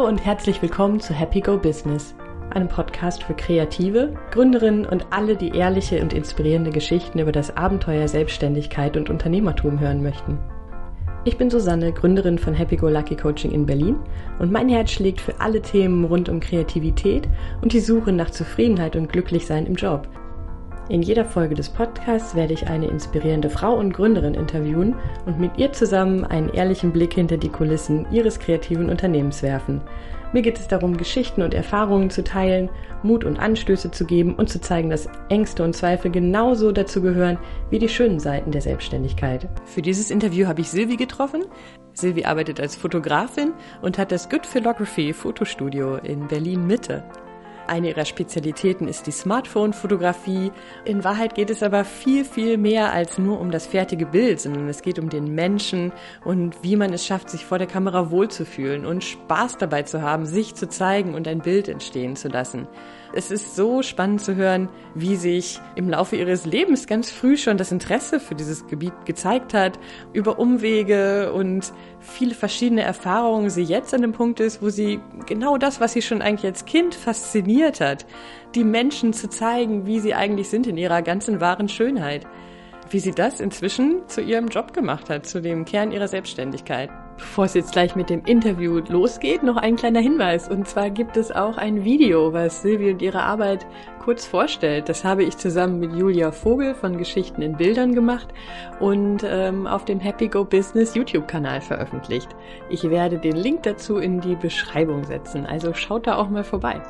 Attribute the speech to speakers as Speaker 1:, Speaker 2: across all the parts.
Speaker 1: Hallo und herzlich willkommen zu Happy Go Business, einem Podcast für Kreative, Gründerinnen und alle, die ehrliche und inspirierende Geschichten über das Abenteuer Selbstständigkeit und Unternehmertum hören möchten. Ich bin Susanne, Gründerin von Happy Go Lucky Coaching in Berlin und mein Herz schlägt für alle Themen rund um Kreativität und die Suche nach Zufriedenheit und Glücklichsein im Job – in jeder Folge des Podcasts werde ich eine inspirierende Frau und Gründerin interviewen und mit ihr zusammen einen ehrlichen Blick hinter die Kulissen ihres kreativen Unternehmens werfen. Mir geht es darum, Geschichten und Erfahrungen zu teilen, Mut und Anstöße zu geben und zu zeigen, dass Ängste und Zweifel genauso dazu gehören wie die schönen Seiten der Selbstständigkeit. Für dieses Interview habe ich Silvi getroffen. Silvi arbeitet als Fotografin und hat das Good Photography Fotostudio in Berlin Mitte. Eine ihrer Spezialitäten ist die Smartphone-Fotografie. In Wahrheit geht es aber viel, viel mehr als nur um das fertige Bild, sondern es geht um den Menschen und wie man es schafft, sich vor der Kamera wohlzufühlen und Spaß dabei zu haben, sich zu zeigen und ein Bild entstehen zu lassen. Es ist so spannend zu hören, wie sich im Laufe ihres Lebens ganz früh schon das Interesse für dieses Gebiet gezeigt hat, über Umwege und viele verschiedene Erfahrungen sie jetzt an dem Punkt ist, wo sie genau das, was sie schon eigentlich als Kind fasziniert hat, die Menschen zu zeigen, wie sie eigentlich sind in ihrer ganzen wahren Schönheit. Wie sie das inzwischen zu ihrem Job gemacht hat, zu dem Kern ihrer Selbstständigkeit. Bevor es jetzt gleich mit dem Interview losgeht, noch ein kleiner Hinweis. Und zwar gibt es auch ein Video, was Silvi und ihre Arbeit kurz vorstellt. Das habe ich zusammen mit Julia Vogel von Geschichten in Bildern gemacht und ähm, auf dem Happy Go Business YouTube-Kanal veröffentlicht. Ich werde den Link dazu in die Beschreibung setzen. Also schaut da auch mal vorbei.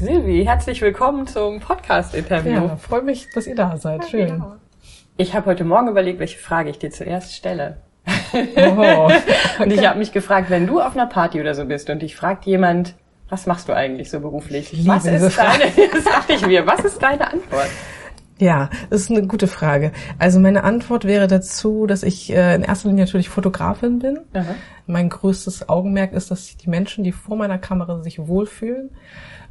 Speaker 1: Silvi, herzlich willkommen zum Podcast-Interview.
Speaker 2: Ja, freue mich, dass ihr da seid. Schön. Ja, genau.
Speaker 1: Ich habe heute Morgen überlegt, welche Frage ich dir zuerst stelle. Oh, und ich habe mich gefragt, wenn du auf einer Party oder so bist und dich fragt jemand, was machst du eigentlich so beruflich?
Speaker 2: Ich was ist deine,
Speaker 1: das dachte ich mir, was ist deine Antwort?
Speaker 2: Ja, das ist eine gute Frage. Also meine Antwort wäre dazu, dass ich äh, in erster Linie natürlich Fotografin bin. Aha. Mein größtes Augenmerk ist, dass die Menschen, die vor meiner Kamera sich wohlfühlen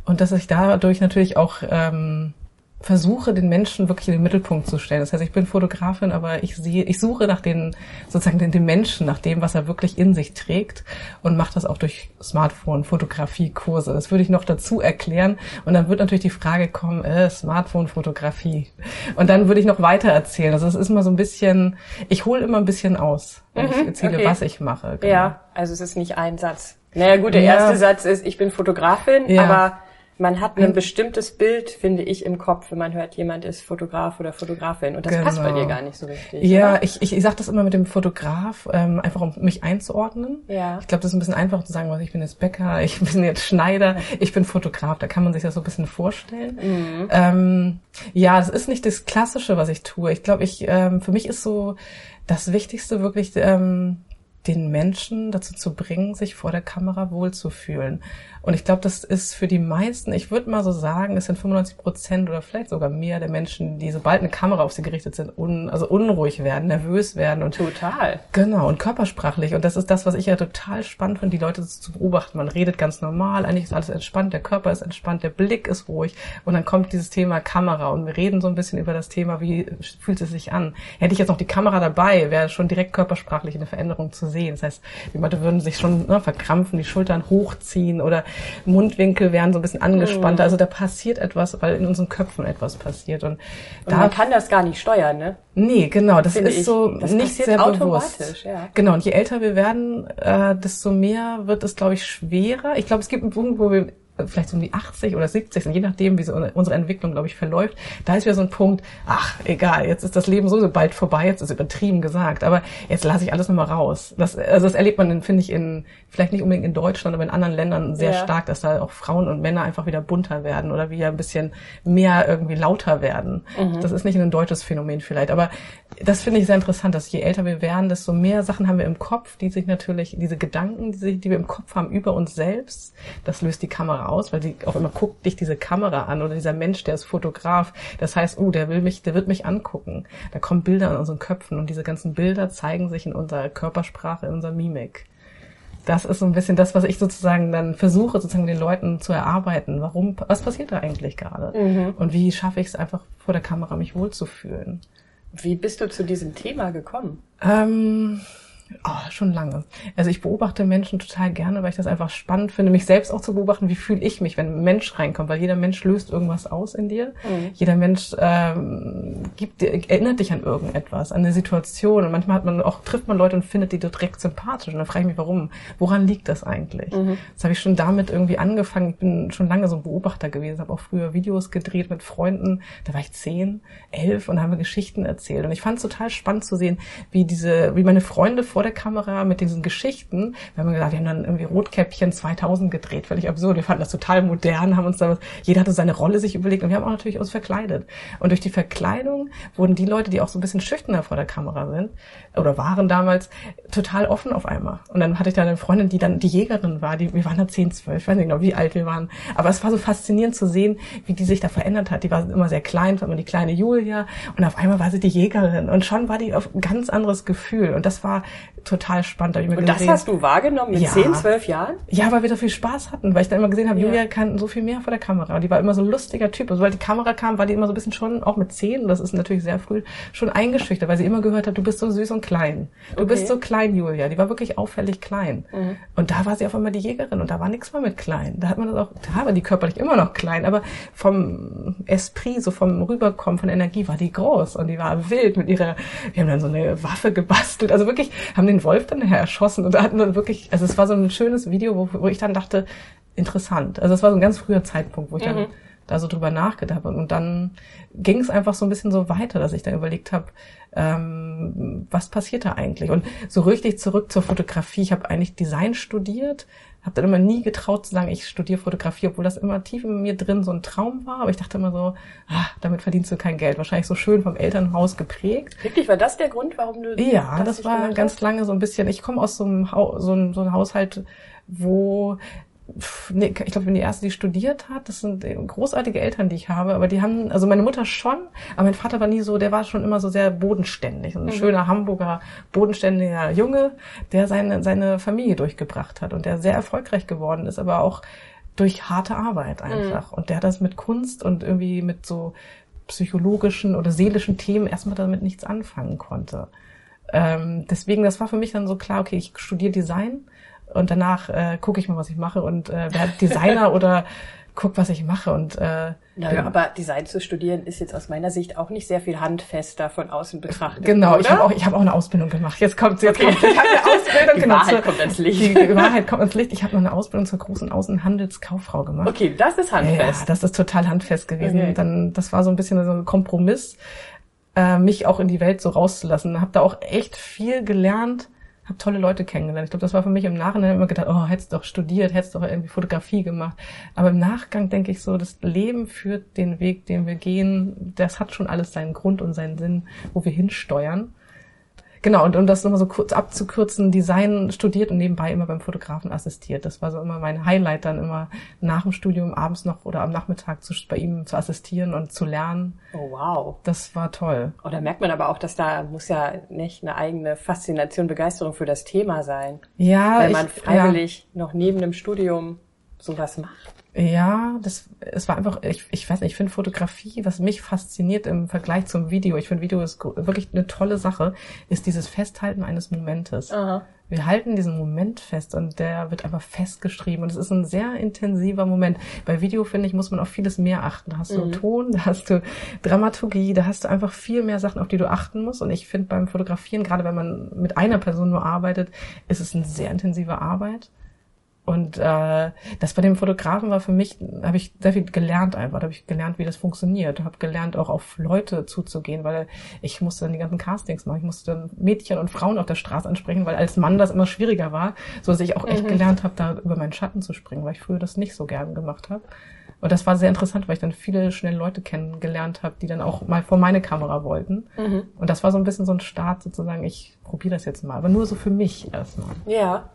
Speaker 2: und dass ich dadurch natürlich auch ähm, versuche, den Menschen wirklich in den Mittelpunkt zu stellen. Das heißt, ich bin Fotografin, aber ich sehe, ich suche nach den, sozusagen den, den Menschen, nach dem, was er wirklich in sich trägt und mache das auch durch Smartphone, Fotografie-Kurse. Das würde ich noch dazu erklären. Und dann wird natürlich die Frage kommen, äh, Smartphone-Fotografie. Und dann würde ich noch weiter erzählen. Also es ist immer so ein bisschen, ich hole immer ein bisschen bisschen Mhm, ich erzähle, okay. was ich mache.
Speaker 1: Genau. Ja, also es ist nicht ein Satz. Naja gut, der ja. erste Satz ist, ich bin Fotografin, ja. aber man hat ein bestimmtes Bild, finde ich, im Kopf, wenn man hört, jemand ist Fotograf oder Fotografin. Und das genau. passt bei dir genau. gar nicht so richtig.
Speaker 2: Ja, oder? ich, ich, ich sage das immer mit dem Fotograf, ähm, einfach um mich einzuordnen. Ja. Ich glaube, das ist ein bisschen einfach zu sagen, was ich bin jetzt Bäcker, ich bin jetzt Schneider, ich bin Fotograf. Da kann man sich das so ein bisschen vorstellen. Mhm. Ähm, ja, es ist nicht das Klassische, was ich tue. Ich glaube, ich ähm, für mich ist so das Wichtigste wirklich ähm, den Menschen dazu zu bringen, sich vor der Kamera wohlzufühlen. Und ich glaube, das ist für die meisten, ich würde mal so sagen, es sind 95 Prozent oder vielleicht sogar mehr der Menschen, die sobald eine Kamera auf sie gerichtet sind, un, also unruhig werden, nervös werden und
Speaker 1: total.
Speaker 2: Genau und körpersprachlich. Und das ist das, was ich ja total spannend finde, die Leute zu beobachten. Man redet ganz normal, eigentlich ist alles entspannt, der Körper ist entspannt, der Blick ist ruhig und dann kommt dieses Thema Kamera und wir reden so ein bisschen über das Thema, wie fühlt es sich an. Hätte ich jetzt noch die Kamera dabei, wäre schon direkt körpersprachlich eine Veränderung zu sehen. Das heißt, die Leute würden sich schon ne, verkrampfen, die Schultern hochziehen oder Mundwinkel werden so ein bisschen angespannter. Mhm. Also da passiert etwas, weil in unseren Köpfen etwas passiert. Und,
Speaker 1: und man kann das gar nicht steuern, ne?
Speaker 2: Nee, genau. Das Finde ist ich. so das nicht sehr bewusst. Ja. Genau. Und je älter wir werden, äh, desto mehr wird es, glaube ich, schwerer. Ich glaube, es gibt einen Punkt, wo wir vielleicht so um die 80 oder 70 sind, je nachdem, wie so unsere Entwicklung, glaube ich, verläuft, da ist wieder so ein Punkt, ach, egal, jetzt ist das Leben so bald vorbei, jetzt ist übertrieben gesagt, aber jetzt lasse ich alles nochmal raus. Das, also das erlebt man, finde ich, in, vielleicht nicht unbedingt in Deutschland, aber in anderen Ländern sehr ja. stark, dass da auch Frauen und Männer einfach wieder bunter werden oder wieder ein bisschen mehr irgendwie lauter werden. Mhm. Das ist nicht ein deutsches Phänomen vielleicht, aber das finde ich sehr interessant, dass je älter wir werden, desto mehr Sachen haben wir im Kopf, die sich natürlich, diese Gedanken, die, die wir im Kopf haben über uns selbst, das löst die Kamera aus, weil die auch immer guckt dich diese Kamera an oder dieser Mensch, der ist Fotograf. Das heißt, oh, der will mich, der wird mich angucken. Da kommen Bilder in unseren Köpfen und diese ganzen Bilder zeigen sich in unserer Körpersprache, in unserer Mimik. Das ist so ein bisschen das, was ich sozusagen dann versuche, sozusagen den Leuten zu erarbeiten. Warum, was passiert da eigentlich gerade? Mhm. Und wie schaffe ich es einfach vor der Kamera, mich wohlzufühlen?
Speaker 1: Wie bist du zu diesem Thema gekommen?
Speaker 2: Ähm, Oh, schon lange. Also ich beobachte Menschen total gerne, weil ich das einfach spannend finde, mich selbst auch zu beobachten, wie fühle ich mich, wenn ein Mensch reinkommt, weil jeder Mensch löst irgendwas aus in dir. Mhm. Jeder Mensch ähm, gibt, erinnert dich an irgendetwas, an eine Situation. Und manchmal hat man auch, trifft man Leute und findet die direkt sympathisch. Und dann frage ich mich, warum? Woran liegt das eigentlich? Mhm. Das habe ich schon damit irgendwie angefangen. Ich bin schon lange so ein Beobachter gewesen, habe auch früher Videos gedreht mit Freunden. Da war ich zehn, elf und haben wir Geschichten erzählt. Und ich fand es total spannend zu sehen, wie diese, wie meine Freunde vor der Kamera mit diesen Geschichten. Wir haben gesagt, wir haben dann irgendwie Rotkäppchen 2000 gedreht, völlig absurd. Wir fanden das total modern, haben uns da, jeder hatte seine Rolle sich überlegt und wir haben auch natürlich uns verkleidet. Und durch die Verkleidung wurden die Leute, die auch so ein bisschen schüchterner vor der Kamera sind, oder waren damals, total offen auf einmal. Und dann hatte ich da eine Freundin, die dann die Jägerin war, die, wir waren da 10, 12, ich weiß nicht genau, wie alt wir waren. Aber es war so faszinierend zu sehen, wie die sich da verändert hat. Die war immer sehr klein, war immer die kleine Julia und auf einmal war sie die Jägerin und schon war die auf ein ganz anderes Gefühl. Und das war total spannend.
Speaker 1: Da ich mir und gesehen, das hast du wahrgenommen mit ja. 10, 12 Jahren?
Speaker 2: Ja, weil wir da viel Spaß hatten, weil ich dann immer gesehen habe, ja. Julia kann so viel mehr vor der Kamera. Und die war immer so ein lustiger Typ. Und sobald die Kamera kam, war die immer so ein bisschen schon, auch mit 10, das ist natürlich sehr früh, schon eingeschüchtert, weil sie immer gehört hat, du bist so süß und klein. Du okay. bist so klein, Julia. Die war wirklich auffällig klein. Mhm. Und da war sie auf einmal die Jägerin und da war nichts mehr mit klein. Da hat man das auch, da war die körperlich immer noch klein, aber vom Esprit, so vom Rüberkommen, von Energie war die groß und die war wild mit ihrer, wir haben dann so eine Waffe gebastelt. Also wirklich, haben den Wolf dann erschossen und da hatten wir wirklich, also es war so ein schönes Video, wo, wo ich dann dachte, interessant. Also es war so ein ganz früher Zeitpunkt, wo ich mhm. dann da so drüber nachgedacht habe. Und dann ging es einfach so ein bisschen so weiter, dass ich dann überlegt habe, ähm, was passiert da eigentlich? Und so richtig zurück zur Fotografie. Ich habe eigentlich Design studiert, habe dann immer nie getraut zu sagen, ich studiere Fotografie, obwohl das immer tief in mir drin so ein Traum war. Aber ich dachte immer so, ah, damit verdienst du kein Geld. Wahrscheinlich so schön vom Elternhaus geprägt.
Speaker 1: Wirklich, war das der Grund, warum du
Speaker 2: Ja, das, das war ganz lange so ein bisschen. Ich komme aus so einem, ha so einem, so einem Haushalt, wo nee, ich glaube, wenn die erste, die studiert hat, das sind großartige Eltern, die ich habe, aber die haben, also meine Mutter schon, aber mein Vater war nie so, der war schon immer so sehr bodenständig, ein mhm. schöner Hamburger, bodenständiger Junge, der seine, seine Familie durchgebracht hat und der sehr erfolgreich geworden ist, aber auch durch harte Arbeit einfach. Mhm. Und der das mit Kunst und irgendwie mit so psychologischen oder seelischen Themen erstmal damit nichts anfangen konnte. Ähm, deswegen, das war für mich dann so klar, okay, ich studiere Design und danach äh, gucke ich mal, was ich mache und äh, werde Designer oder guck, was ich mache und äh,
Speaker 1: naja, aber Design zu studieren ist jetzt aus meiner Sicht auch nicht sehr viel handfester von außen betrachtet.
Speaker 2: Genau, oder? ich habe auch ich habe auch eine Ausbildung gemacht. Jetzt kommt jetzt okay. kommt ich habe eine Ausbildung
Speaker 1: die genau, Wahrheit zur, kommt ans Licht.
Speaker 2: Die Wahrheit kommt ans Licht. Ich habe noch eine Ausbildung zur großen Außenhandelskauffrau gemacht.
Speaker 1: Okay, das ist handfest.
Speaker 2: Ja, das ist total handfest gewesen. Okay. Dann das war so ein bisschen so ein Kompromiss, äh, mich auch in die Welt so rauszulassen. Habe da auch echt viel gelernt habe tolle Leute kennengelernt. Ich glaube, das war für mich im Nachhinein immer gedacht, oh, hättest doch studiert, hättest doch irgendwie Fotografie gemacht. Aber im Nachgang denke ich so, das Leben führt den Weg, den wir gehen. Das hat schon alles seinen Grund und seinen Sinn, wo wir hinsteuern. Genau, und um das nochmal so kurz abzukürzen, Design studiert und nebenbei immer beim Fotografen assistiert. Das war so immer mein Highlight, dann immer nach dem Studium abends noch oder am Nachmittag zu, bei ihm zu assistieren und zu lernen.
Speaker 1: Oh wow.
Speaker 2: Das war toll.
Speaker 1: Oh, da merkt man aber auch, dass da muss ja nicht eine eigene Faszination, Begeisterung für das Thema sein.
Speaker 2: Ja.
Speaker 1: Wenn man ich, freiwillig ja. noch neben dem Studium sowas macht.
Speaker 2: Ja, das es war einfach, ich, ich weiß nicht, ich finde Fotografie, was mich fasziniert im Vergleich zum Video, ich finde Video ist wirklich eine tolle Sache, ist dieses Festhalten eines Momentes. Aha. Wir halten diesen Moment fest und der wird einfach festgeschrieben und es ist ein sehr intensiver Moment. Bei Video, finde ich, muss man auf vieles mehr achten. Da hast du mhm. Ton, da hast du Dramaturgie, da hast du einfach viel mehr Sachen, auf die du achten musst. Und ich finde beim Fotografieren, gerade wenn man mit einer Person nur arbeitet, ist es eine sehr intensive Arbeit. Und äh, das bei dem Fotografen war für mich, habe ich sehr viel gelernt einfach. Da habe ich gelernt, wie das funktioniert. Habe gelernt, auch auf Leute zuzugehen, weil ich musste dann die ganzen Castings machen. Ich musste dann Mädchen und Frauen auf der Straße ansprechen, weil als Mann das immer schwieriger war, so dass ich auch echt mhm. gelernt habe, da über meinen Schatten zu springen, weil ich früher das nicht so gern gemacht habe. Und das war sehr interessant, weil ich dann viele schnell Leute kennengelernt habe, die dann auch mal vor meine Kamera wollten. Mhm. Und das war so ein bisschen so ein Start sozusagen, ich probiere das jetzt mal, aber nur so für mich erstmal.
Speaker 1: Ja.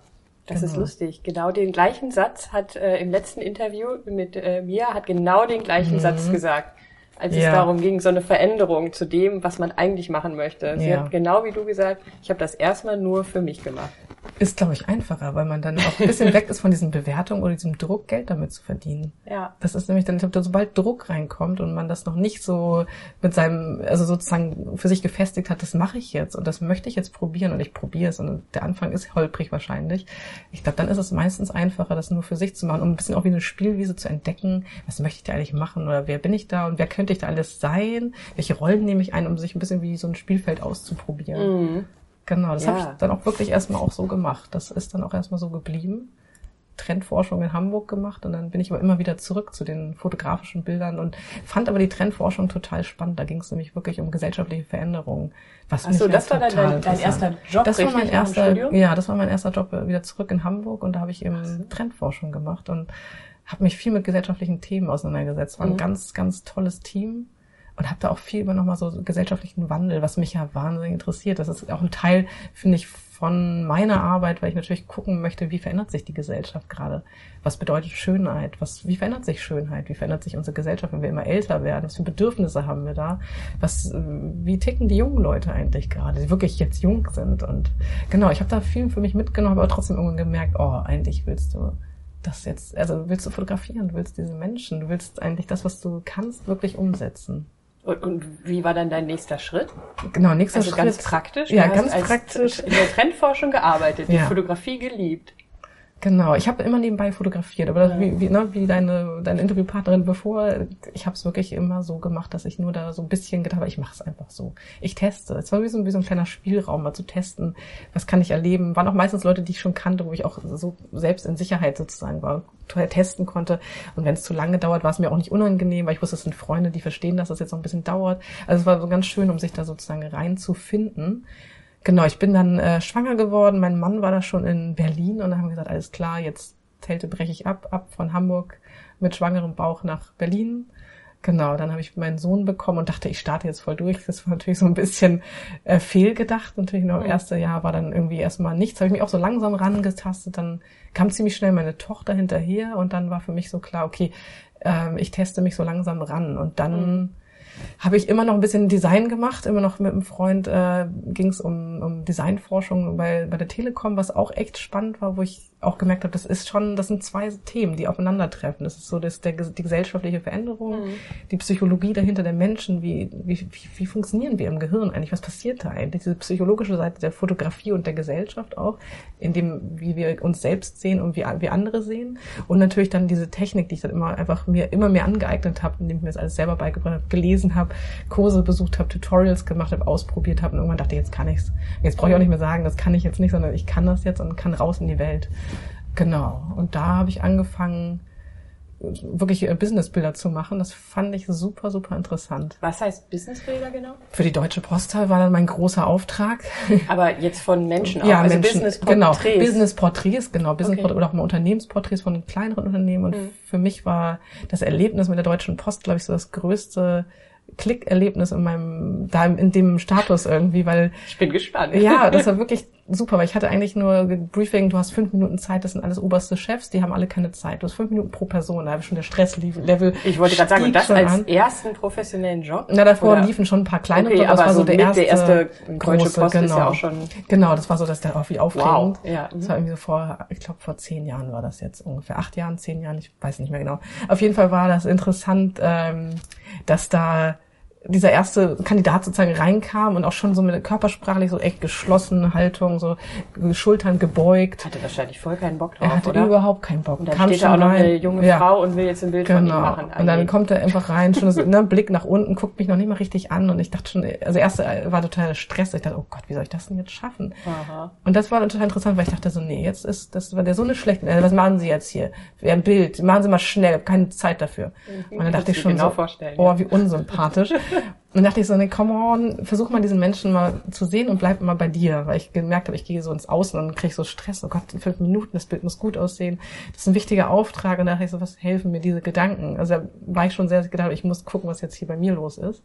Speaker 1: Das genau. ist lustig. Genau den gleichen Satz hat äh, im letzten Interview mit äh, mir hat genau den gleichen mhm. Satz gesagt. Als ja. es darum ging, so eine Veränderung zu dem, was man eigentlich machen möchte. Sie ja. hat genau wie du gesagt, ich habe das erstmal nur für mich gemacht.
Speaker 2: Ist, glaube ich, einfacher, weil man dann auch ein bisschen weg ist von diesen Bewertungen oder diesem Druck, Geld damit zu verdienen. Ja. Das ist nämlich dann, ich glaube, sobald Druck reinkommt und man das noch nicht so mit seinem, also sozusagen für sich gefestigt hat, das mache ich jetzt und das möchte ich jetzt probieren und ich probiere es und der Anfang ist holprig wahrscheinlich. Ich glaube, dann ist es meistens einfacher, das nur für sich zu machen, um ein bisschen auch wie eine Spielwiese zu entdecken, was möchte ich da eigentlich machen oder wer bin ich da und wer könnte ich da alles sein, welche Rollen nehme ich ein, um sich ein bisschen wie so ein Spielfeld auszuprobieren. Mhm. Genau, das ja. habe ich dann auch wirklich erstmal auch so gemacht. Das ist dann auch erstmal so geblieben. Trendforschung in Hamburg gemacht und dann bin ich aber immer wieder zurück zu den fotografischen Bildern und fand aber die Trendforschung total spannend. Da ging es nämlich wirklich um gesellschaftliche Veränderungen.
Speaker 1: Was Ach so, das war dann dein, dein, erster Job,
Speaker 2: das war mein erster, Ja, das war mein erster Job wieder zurück in Hamburg und da habe ich eben Trendforschung gemacht und habe mich viel mit gesellschaftlichen Themen auseinandergesetzt. War ein mhm. ganz, ganz tolles Team und habe da auch viel über nochmal so gesellschaftlichen Wandel, was mich ja wahnsinnig interessiert. Das ist auch ein Teil, finde ich, von meiner Arbeit, weil ich natürlich gucken möchte, wie verändert sich die Gesellschaft gerade? Was bedeutet Schönheit? Was, wie verändert sich Schönheit? Wie verändert sich unsere Gesellschaft, wenn wir immer älter werden? Was für Bedürfnisse haben wir da? Was, wie ticken die jungen Leute eigentlich gerade, die wirklich jetzt jung sind? Und genau, ich habe da viel für mich mitgenommen, aber trotzdem irgendwann gemerkt, oh, eigentlich willst du das jetzt, also willst du fotografieren, du willst diese Menschen, du willst eigentlich das, was du kannst, wirklich umsetzen.
Speaker 1: Und, und wie war dann dein nächster Schritt?
Speaker 2: Genau, nächster
Speaker 1: also
Speaker 2: Schritt.
Speaker 1: ganz praktisch.
Speaker 2: Du ja, ganz praktisch.
Speaker 1: In der Trendforschung gearbeitet, die ja. Fotografie geliebt.
Speaker 2: Genau, ich habe immer nebenbei fotografiert, aber das, wie, wie, ne, wie deine, deine Interviewpartnerin bevor, ich habe es wirklich immer so gemacht, dass ich nur da so ein bisschen gedacht habe, ich mache es einfach so. Ich teste. Es war wie so, wie so ein kleiner Spielraum, mal zu testen, was kann ich erleben. Waren auch meistens Leute, die ich schon kannte, wo ich auch so selbst in Sicherheit sozusagen war, testen konnte. Und wenn es zu lange dauert, war es mir auch nicht unangenehm, weil ich wusste, es sind Freunde, die verstehen, dass das jetzt noch ein bisschen dauert. Also es war so ganz schön, um sich da sozusagen reinzufinden. Genau, ich bin dann äh, schwanger geworden. Mein Mann war da schon in Berlin und dann haben wir gesagt, alles klar, jetzt Zelte breche ich ab, ab von Hamburg mit schwangerem Bauch nach Berlin. Genau, dann habe ich meinen Sohn bekommen und dachte, ich starte jetzt voll durch. Das war natürlich so ein bisschen äh, fehlgedacht. Natürlich noch im ersten Jahr war dann irgendwie erstmal nichts. Habe ich mich auch so langsam rangetastet. Dann kam ziemlich schnell meine Tochter hinterher und dann war für mich so klar, okay, äh, ich teste mich so langsam ran. Und dann mhm habe ich immer noch ein bisschen Design gemacht, immer noch mit einem Freund äh, ging es um, um Designforschung bei, bei der Telekom, was auch echt spannend war, wo ich auch gemerkt habe, das ist schon, das sind zwei Themen, die aufeinandertreffen. Das ist so das, der, die gesellschaftliche Veränderung, mhm. die Psychologie dahinter der Menschen, wie, wie, wie, wie funktionieren wir im Gehirn eigentlich, was passiert da eigentlich? Diese psychologische Seite der Fotografie und der Gesellschaft auch, in dem, wie wir uns selbst sehen und wie wir andere sehen. Und natürlich dann diese Technik, die ich dann immer einfach mir immer mehr angeeignet habe, indem ich mir das alles selber beigebracht habe, gelesen habe, Kurse besucht habe, Tutorials gemacht habe, ausprobiert habe und irgendwann dachte, jetzt kann ich's. Jetzt brauche ich auch nicht mehr sagen, das kann ich jetzt nicht, sondern ich kann das jetzt und kann raus in die Welt. Genau. Und da habe ich angefangen, wirklich äh, Businessbilder zu machen. Das fand ich super, super interessant.
Speaker 1: Was heißt Businessbilder genau?
Speaker 2: Für die Deutsche Post war dann mein großer Auftrag.
Speaker 1: Aber jetzt von Menschen auch,
Speaker 2: ja, also Menschen, Business-Porträts. Genau, Business-Porträts, genau, Business okay. oder auch mal Unternehmensporträts von kleineren Unternehmen. Und mhm. für mich war das Erlebnis mit der Deutschen Post, glaube ich, so das größte Klickerlebnis in meinem, da in dem Status irgendwie, weil.
Speaker 1: Ich bin gespannt.
Speaker 2: Ja, das war wirklich super, weil ich hatte eigentlich nur Briefing, du hast fünf Minuten Zeit, das sind alles oberste Chefs, die haben alle keine Zeit. Du hast fünf Minuten pro Person, da habe ich schon der Stresslevel.
Speaker 1: Ich wollte gerade sagen, und das als an. ersten professionellen Job?
Speaker 2: Na, davor oder? liefen schon ein paar kleine
Speaker 1: okay, Jobs, das war so, so der erste, der erste große, Post
Speaker 2: genau.
Speaker 1: ist ja auch schon.
Speaker 2: Genau, das war so, dass der auch wie aufregend. Wow. Ja. Das war irgendwie so vor, ich glaube vor zehn Jahren war das jetzt ungefähr, acht Jahren, zehn Jahren, ich weiß nicht mehr genau. Auf jeden Fall war das interessant, ähm, dass da dieser erste Kandidat sozusagen reinkam und auch schon so mit körpersprachlich so echt geschlossene Haltung, so Schultern gebeugt.
Speaker 1: Hatte wahrscheinlich voll keinen Bock drauf,
Speaker 2: Er hatte
Speaker 1: oder?
Speaker 2: überhaupt keinen Bock.
Speaker 1: Und dann kam steht da auch noch eine junge ja. Frau und will jetzt ein Bild genau. von ihm genau. machen.
Speaker 2: Und dann kommt er einfach rein, schon so, ne, Blick nach unten, guckt mich noch nicht mal richtig an und ich dachte schon, also erst war total Stress. Ich dachte, oh Gott, wie soll ich das denn jetzt schaffen? Aha. Und das war total interessant, weil ich dachte so, nee, jetzt ist, das war der so eine schlechte, äh, was machen Sie jetzt hier? Ein Bild, machen Sie mal schnell, keine Zeit dafür. Mhm. Und dann dachte ich schon genau so, oh, wie unsympathisch. Und dachte ich so, nee, come on, versuch mal diesen Menschen mal zu sehen und bleib mal bei dir. Weil ich gemerkt habe, ich gehe so ins Außen und kriege so Stress. Oh Gott, in fünf Minuten, das Bild muss gut aussehen. Das ist ein wichtiger Auftrag. Und da dachte ich so, was helfen mir diese Gedanken? Also da war ich schon sehr gedacht, ich muss gucken, was jetzt hier bei mir los ist.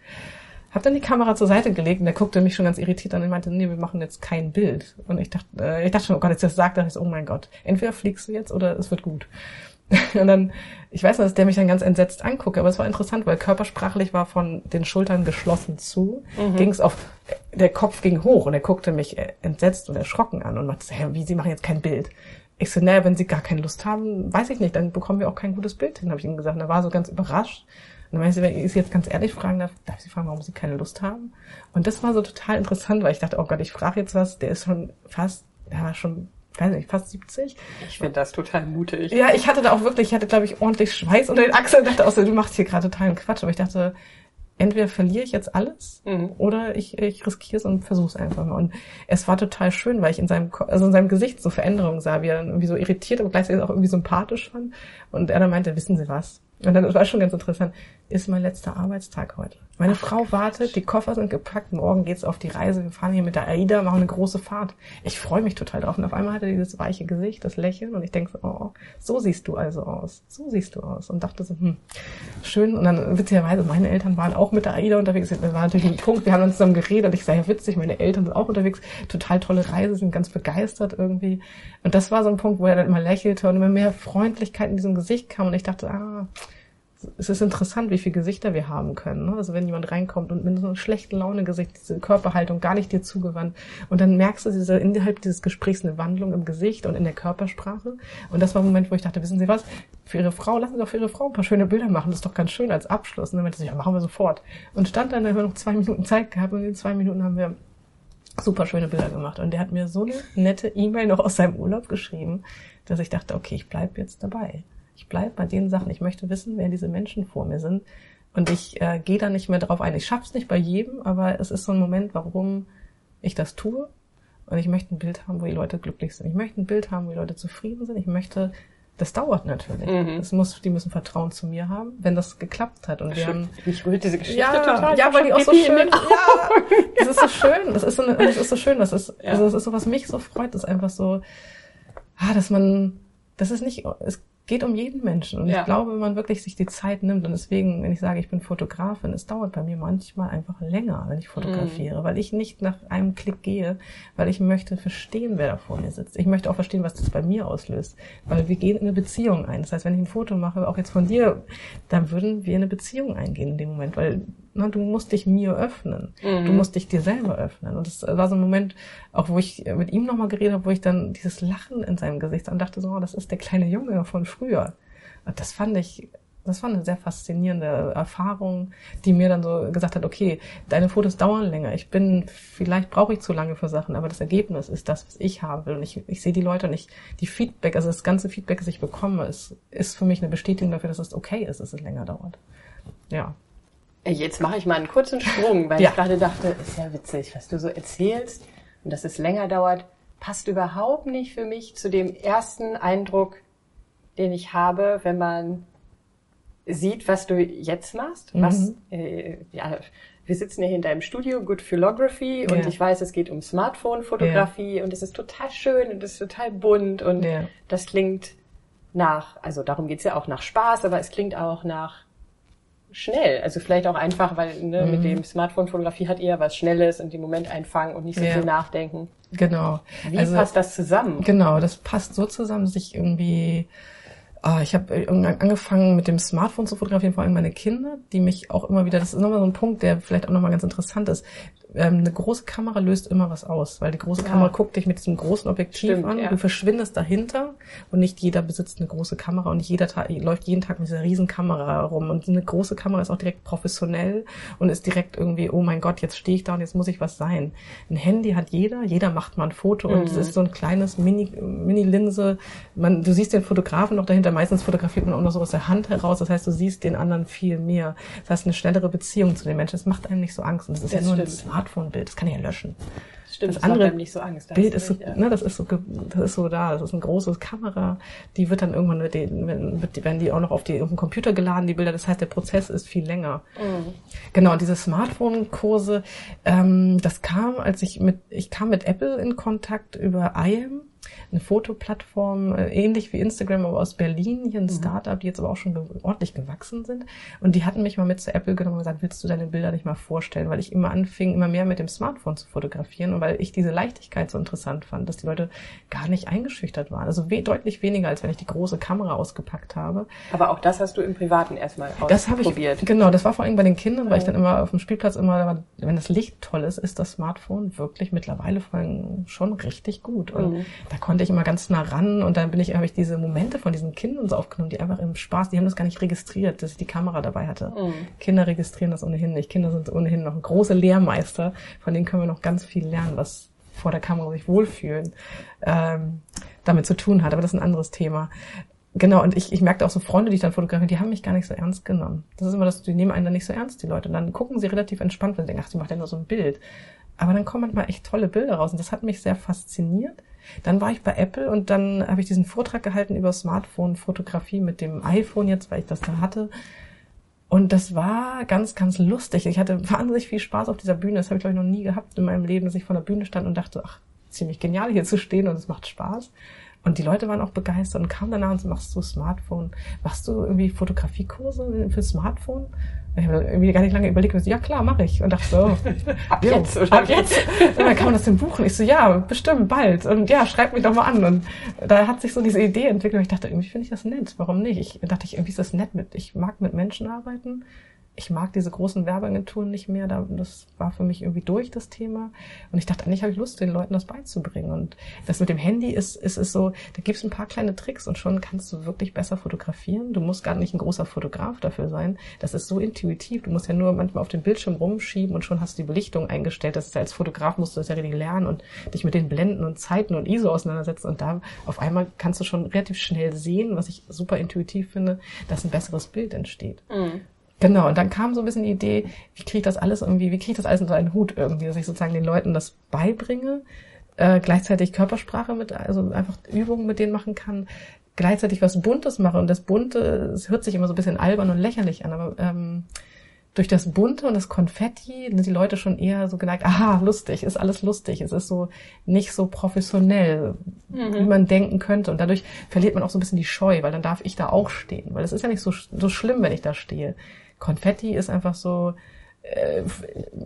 Speaker 2: Hab dann die Kamera zur Seite gelegt und der guckte mich schon ganz irritiert an und meinte, nee, wir machen jetzt kein Bild. Und ich dachte, äh, ich dachte schon, oh Gott, jetzt das sagt, so, oh mein Gott, entweder fliegst du jetzt oder es wird gut. Und dann, ich weiß noch, dass der mich dann ganz entsetzt anguckt, aber es war interessant, weil körpersprachlich war von den Schultern geschlossen zu, mhm. ging es auf, der Kopf ging hoch und er guckte mich entsetzt und erschrocken an und machte, hey, wie, Sie machen jetzt kein Bild. Ich so, naja, wenn Sie gar keine Lust haben, weiß ich nicht, dann bekommen wir auch kein gutes Bild hin, habe ich ihm gesagt. Und er war so ganz überrascht. Und dann meinte sie, wenn ich Sie jetzt ganz ehrlich fragen darf, darf ich Sie fragen, warum Sie keine Lust haben? Und das war so total interessant, weil ich dachte, oh Gott, ich frage jetzt was, der ist schon fast, der war schon weiß nicht, fast 70.
Speaker 1: Ich finde das total mutig.
Speaker 2: Ja, ich hatte da auch wirklich, ich hatte, glaube ich, ordentlich Schweiß unter den Achseln und dachte auch so, du machst hier gerade totalen Quatsch. Aber ich dachte, entweder verliere ich jetzt alles mhm. oder ich, ich riskiere es und versuche es einfach mal. Und es war total schön, weil ich in seinem, also in seinem Gesicht so Veränderungen sah, wie er dann irgendwie so irritiert, aber gleichzeitig auch irgendwie sympathisch fand. Und er dann meinte, wissen Sie was? Und dann war schon ganz interessant, ist mein letzter Arbeitstag heute. Meine Ach, Frau wartet, die Koffer sind gepackt, morgen geht's auf die Reise, wir fahren hier mit der AIDA, machen eine große Fahrt. Ich freue mich total drauf. Und auf einmal hat er dieses weiche Gesicht, das Lächeln und ich denke so, oh, so siehst du also aus. So siehst du aus. Und dachte so, hm, schön. Und dann witzigerweise, meine Eltern waren auch mit der AIDA unterwegs. Das war natürlich ein Punkt, wir haben uns zusammen geredet ich sage, ja witzig, meine Eltern sind auch unterwegs. Total tolle Reise, sind ganz begeistert irgendwie. Und das war so ein Punkt, wo er dann immer lächelte und immer mehr Freundlichkeit in diesem Gesicht kam und ich dachte, ah, es ist interessant, wie viele Gesichter wir haben können. Ne? Also wenn jemand reinkommt und mit so einem schlechten Laune-Gesicht, diese Körperhaltung gar nicht dir zugewandt und dann merkst du diese, innerhalb dieses Gesprächs eine Wandlung im Gesicht und in der Körpersprache. Und das war ein Moment, wo ich dachte, wissen Sie was, für Ihre Frau, lassen Sie doch für Ihre Frau ein paar schöne Bilder machen, das ist doch ganz schön als Abschluss. Und dann meinte sie, ja, machen wir sofort. Und stand dann, da haben wir noch zwei Minuten Zeit gehabt und in zwei Minuten haben wir super schöne Bilder gemacht. Und der hat mir so eine nette E-Mail noch aus seinem Urlaub geschrieben, dass ich dachte, okay, ich bleib jetzt dabei. Ich bleibe bei den Sachen. Ich möchte wissen, wer diese Menschen vor mir sind. Und ich äh, gehe da nicht mehr drauf ein. Ich schaff's nicht bei jedem, aber es ist so ein Moment, warum ich das tue. Und ich möchte ein Bild haben, wo die Leute glücklich sind. Ich möchte ein Bild haben, wo die Leute zufrieden sind. Ich möchte, das dauert natürlich. Mhm. Es muss, die müssen Vertrauen zu mir haben, wenn das geklappt hat. Und wir haben,
Speaker 1: mich rührt diese Geschichte
Speaker 2: ja,
Speaker 1: total.
Speaker 2: Ja, weil die auch so schön, ja, das ist so schön. Das ist so, eine, das ist so schön. Das ist, ja. also das ist so, was mich so freut, das ist einfach so, ah, dass man, das ist nicht, es geht um jeden Menschen. Und ja. ich glaube, wenn man wirklich sich die Zeit nimmt, und deswegen, wenn ich sage, ich bin Fotografin, es dauert bei mir manchmal einfach länger, wenn ich fotografiere, mhm. weil ich nicht nach einem Klick gehe, weil ich möchte verstehen, wer da vor mir sitzt. Ich möchte auch verstehen, was das bei mir auslöst, weil wir gehen in eine Beziehung ein. Das heißt, wenn ich ein Foto mache, auch jetzt von dir, dann würden wir in eine Beziehung eingehen in dem Moment, weil na, du musst dich mir öffnen. Mhm. Du musst dich dir selber öffnen. Und das war so ein Moment, auch wo ich mit ihm nochmal geredet habe, wo ich dann dieses Lachen in seinem Gesicht und dachte so, oh, das ist der kleine Junge von früher. Und das fand ich, das war eine sehr faszinierende Erfahrung, die mir dann so gesagt hat, okay, deine Fotos dauern länger. Ich bin, vielleicht brauche ich zu lange für Sachen, aber das Ergebnis ist das, was ich haben will. Und ich, ich sehe die Leute und ich, die Feedback, also das ganze Feedback, das ich bekomme, ist, ist für mich eine Bestätigung dafür, dass es okay ist, dass es länger dauert. Ja.
Speaker 1: Jetzt mache ich mal einen kurzen Sprung, weil ja. ich gerade dachte, ist ja witzig, was du so erzählst und dass es länger dauert, passt überhaupt nicht für mich zu dem ersten Eindruck, den ich habe, wenn man sieht, was du jetzt machst. Mhm. Was, äh, ja, wir sitzen ja hier in deinem Studio, Good Philography, ja. und ich weiß, es geht um Smartphone-Fotografie ja. und es ist total schön und es ist total bunt und das klingt nach, also darum geht's ja auch nach Spaß, aber es klingt auch nach schnell. Also vielleicht auch einfach, weil ne, mhm. mit dem Smartphone-Fotografie hat eher was Schnelles und den Moment einfangen und nicht so ja. viel nachdenken.
Speaker 2: Genau.
Speaker 1: Wie also, passt das zusammen?
Speaker 2: Genau, das passt so zusammen, dass ich irgendwie Ah, ich habe angefangen mit dem Smartphone zu fotografieren, vor allem meine Kinder, die mich auch immer wieder, das ist nochmal so ein Punkt, der vielleicht auch nochmal ganz interessant ist ähm, eine große Kamera löst immer was aus, weil die große ja. Kamera guckt dich mit diesem großen Objektiv Stimmt, an, ja. du verschwindest dahinter und nicht jeder besitzt eine große Kamera und nicht jeder Tag, läuft jeden Tag mit dieser riesen Kamera rum und eine große Kamera ist auch direkt professionell und ist direkt irgendwie, oh mein Gott, jetzt stehe ich da und jetzt muss ich was sein. Ein Handy hat jeder, jeder macht mal ein Foto mhm. und es ist so ein kleines Mini, Mini-Linse, man, du siehst den Fotografen noch dahinter, meistens fotografiert man auch noch so aus der Hand heraus, das heißt, du siehst den anderen viel mehr. Das heißt, eine schnellere Beziehung zu den Menschen, das macht einem nicht so Angst und das ist das ja nur stimmt. ein Smartphone-Bild, das kann ich ja löschen.
Speaker 1: Stimmt,
Speaker 2: das, das andere
Speaker 1: nicht so Angst.
Speaker 2: Bild ist so, ja. ne, das ist so, das ist so da, das ist eine große Kamera, die wird dann irgendwann mit den, werden die auch noch auf die, auf den Computer geladen, die Bilder, das heißt, der Prozess ist viel länger. Mhm. Genau, diese Smartphone-Kurse, ähm, das kam, als ich mit, ich kam mit Apple in Kontakt über IAM, eine Fotoplattform, äh, ähnlich wie Instagram, aber aus Berlin, hier ein mhm. Startup, die jetzt aber auch schon ordentlich gewachsen sind. Und die hatten mich mal mit zu Apple genommen und gesagt, willst du deine Bilder nicht mal vorstellen? Weil ich immer anfing, immer mehr mit dem Smartphone zu fotografieren und weil ich diese Leichtigkeit so interessant fand, dass die Leute gar nicht eingeschüchtert waren. Also we deutlich weniger, als wenn ich die große Kamera ausgepackt habe.
Speaker 1: Aber auch das hast du im Privaten erstmal ausprobiert. Das habe
Speaker 2: ich, genau, das war vor allem bei den Kindern, weil ich dann immer auf dem Spielplatz immer, wenn das Licht toll ist, ist das Smartphone wirklich mittlerweile schon richtig gut. Und mhm. Da konnte ich immer ganz nah ran und dann bin ich, habe ich diese Momente von diesen Kindern so aufgenommen, die einfach im Spaß, die haben das gar nicht registriert, dass ich die Kamera dabei hatte. Mhm. Kinder registrieren das ohnehin nicht. Kinder sind ohnehin noch große Lehrmeister, von denen können wir noch ganz viel lernen, was vor der Kamera sich wohlfühlen, ähm, damit zu tun hat. Aber das ist ein anderes Thema. Genau, und ich, ich merkte auch so Freunde, die ich dann fotografiere, die haben mich gar nicht so ernst genommen. Das ist immer das, die nehmen einen dann nicht so ernst, die Leute. Und dann gucken sie relativ entspannt, wenn sie denken, ach, die macht ja nur so ein Bild. Aber dann kommen manchmal echt tolle Bilder raus und das hat mich sehr fasziniert. Dann war ich bei Apple und dann habe ich diesen Vortrag gehalten über Smartphone-Fotografie mit dem iPhone jetzt, weil ich das da hatte. Und das war ganz, ganz lustig. Ich hatte wahnsinnig viel Spaß auf dieser Bühne. Das habe ich, glaube ich, noch nie gehabt in meinem Leben, dass ich vor der Bühne stand und dachte, ach, ziemlich genial hier zu stehen und es macht Spaß. Und die Leute waren auch begeistert und kamen danach und so, machst du Smartphone, machst du irgendwie Fotografiekurse für Smartphone? Ich habe irgendwie gar nicht lange überlegt, und so, ja klar, mache ich. Und dachte so, ab jetzt, oder? Ab jetzt. Und dann kann man das denn buchen. Ich so, ja, bestimmt, bald. Und ja, schreib mich doch mal an. Und da hat sich so diese Idee entwickelt. Und ich dachte, irgendwie finde ich das nett. Warum nicht? Ich dachte, ich, irgendwie ist das nett mit, ich mag mit Menschen arbeiten ich mag diese großen Werbeagenturen nicht mehr. Das war für mich irgendwie durch das Thema. Und ich dachte, eigentlich habe ich Lust, den Leuten das beizubringen. Und das mit dem Handy ist, ist, ist so, da gibt es ein paar kleine Tricks und schon kannst du wirklich besser fotografieren. Du musst gar nicht ein großer Fotograf dafür sein. Das ist so intuitiv. Du musst ja nur manchmal auf den Bildschirm rumschieben und schon hast du die Belichtung eingestellt. Das ist ja als Fotograf musst du das ja richtig lernen und dich mit den Blenden und Zeiten und ISO auseinandersetzen. Und da auf einmal kannst du schon relativ schnell sehen, was ich super intuitiv finde, dass ein besseres Bild entsteht. Mhm. Genau, und dann kam so ein bisschen die Idee, wie kriege ich das alles irgendwie, wie kriege ich das alles unter einen Hut irgendwie, dass ich sozusagen den Leuten das beibringe, äh, gleichzeitig Körpersprache mit, also einfach Übungen mit denen machen kann, gleichzeitig was Buntes mache. Und das Bunte, es hört sich immer so ein bisschen albern und lächerlich an, aber ähm, durch das Bunte und das Konfetti sind die Leute schon eher so geneigt, aha, lustig, ist alles lustig, es ist so nicht so professionell, mhm. wie man denken könnte. Und dadurch verliert man auch so ein bisschen die Scheu, weil dann darf ich da auch stehen. Weil es ist ja nicht so, so schlimm, wenn ich da stehe. Konfetti ist einfach so, äh,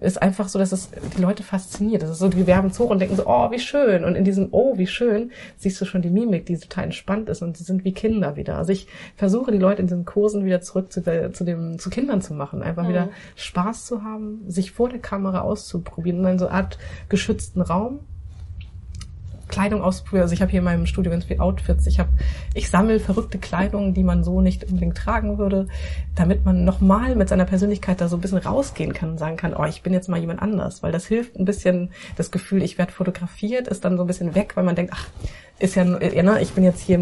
Speaker 2: ist einfach so, dass es die Leute fasziniert. Das ist so, die werben zu und denken so, oh, wie schön. Und in diesem Oh, wie schön, siehst du schon die Mimik, die total entspannt ist und sie sind wie Kinder wieder. Also ich versuche die Leute in diesen Kursen wieder zurück zu, zu dem, zu Kindern zu machen. Einfach mhm. wieder Spaß zu haben, sich vor der Kamera auszuprobieren in so eine Art geschützten Raum Kleidung ausprobieren. Also ich habe hier in meinem Studio ganz viel Outfits. Ich habe, ich sammle verrückte Kleidung, die man so nicht unbedingt tragen würde, damit man nochmal mit seiner Persönlichkeit da so ein bisschen rausgehen kann und sagen kann, oh, ich bin jetzt mal jemand anders. Weil das hilft ein bisschen, das Gefühl, ich werde fotografiert, ist dann so ein bisschen weg, weil man denkt, ach, ist ja, ne, ich bin jetzt hier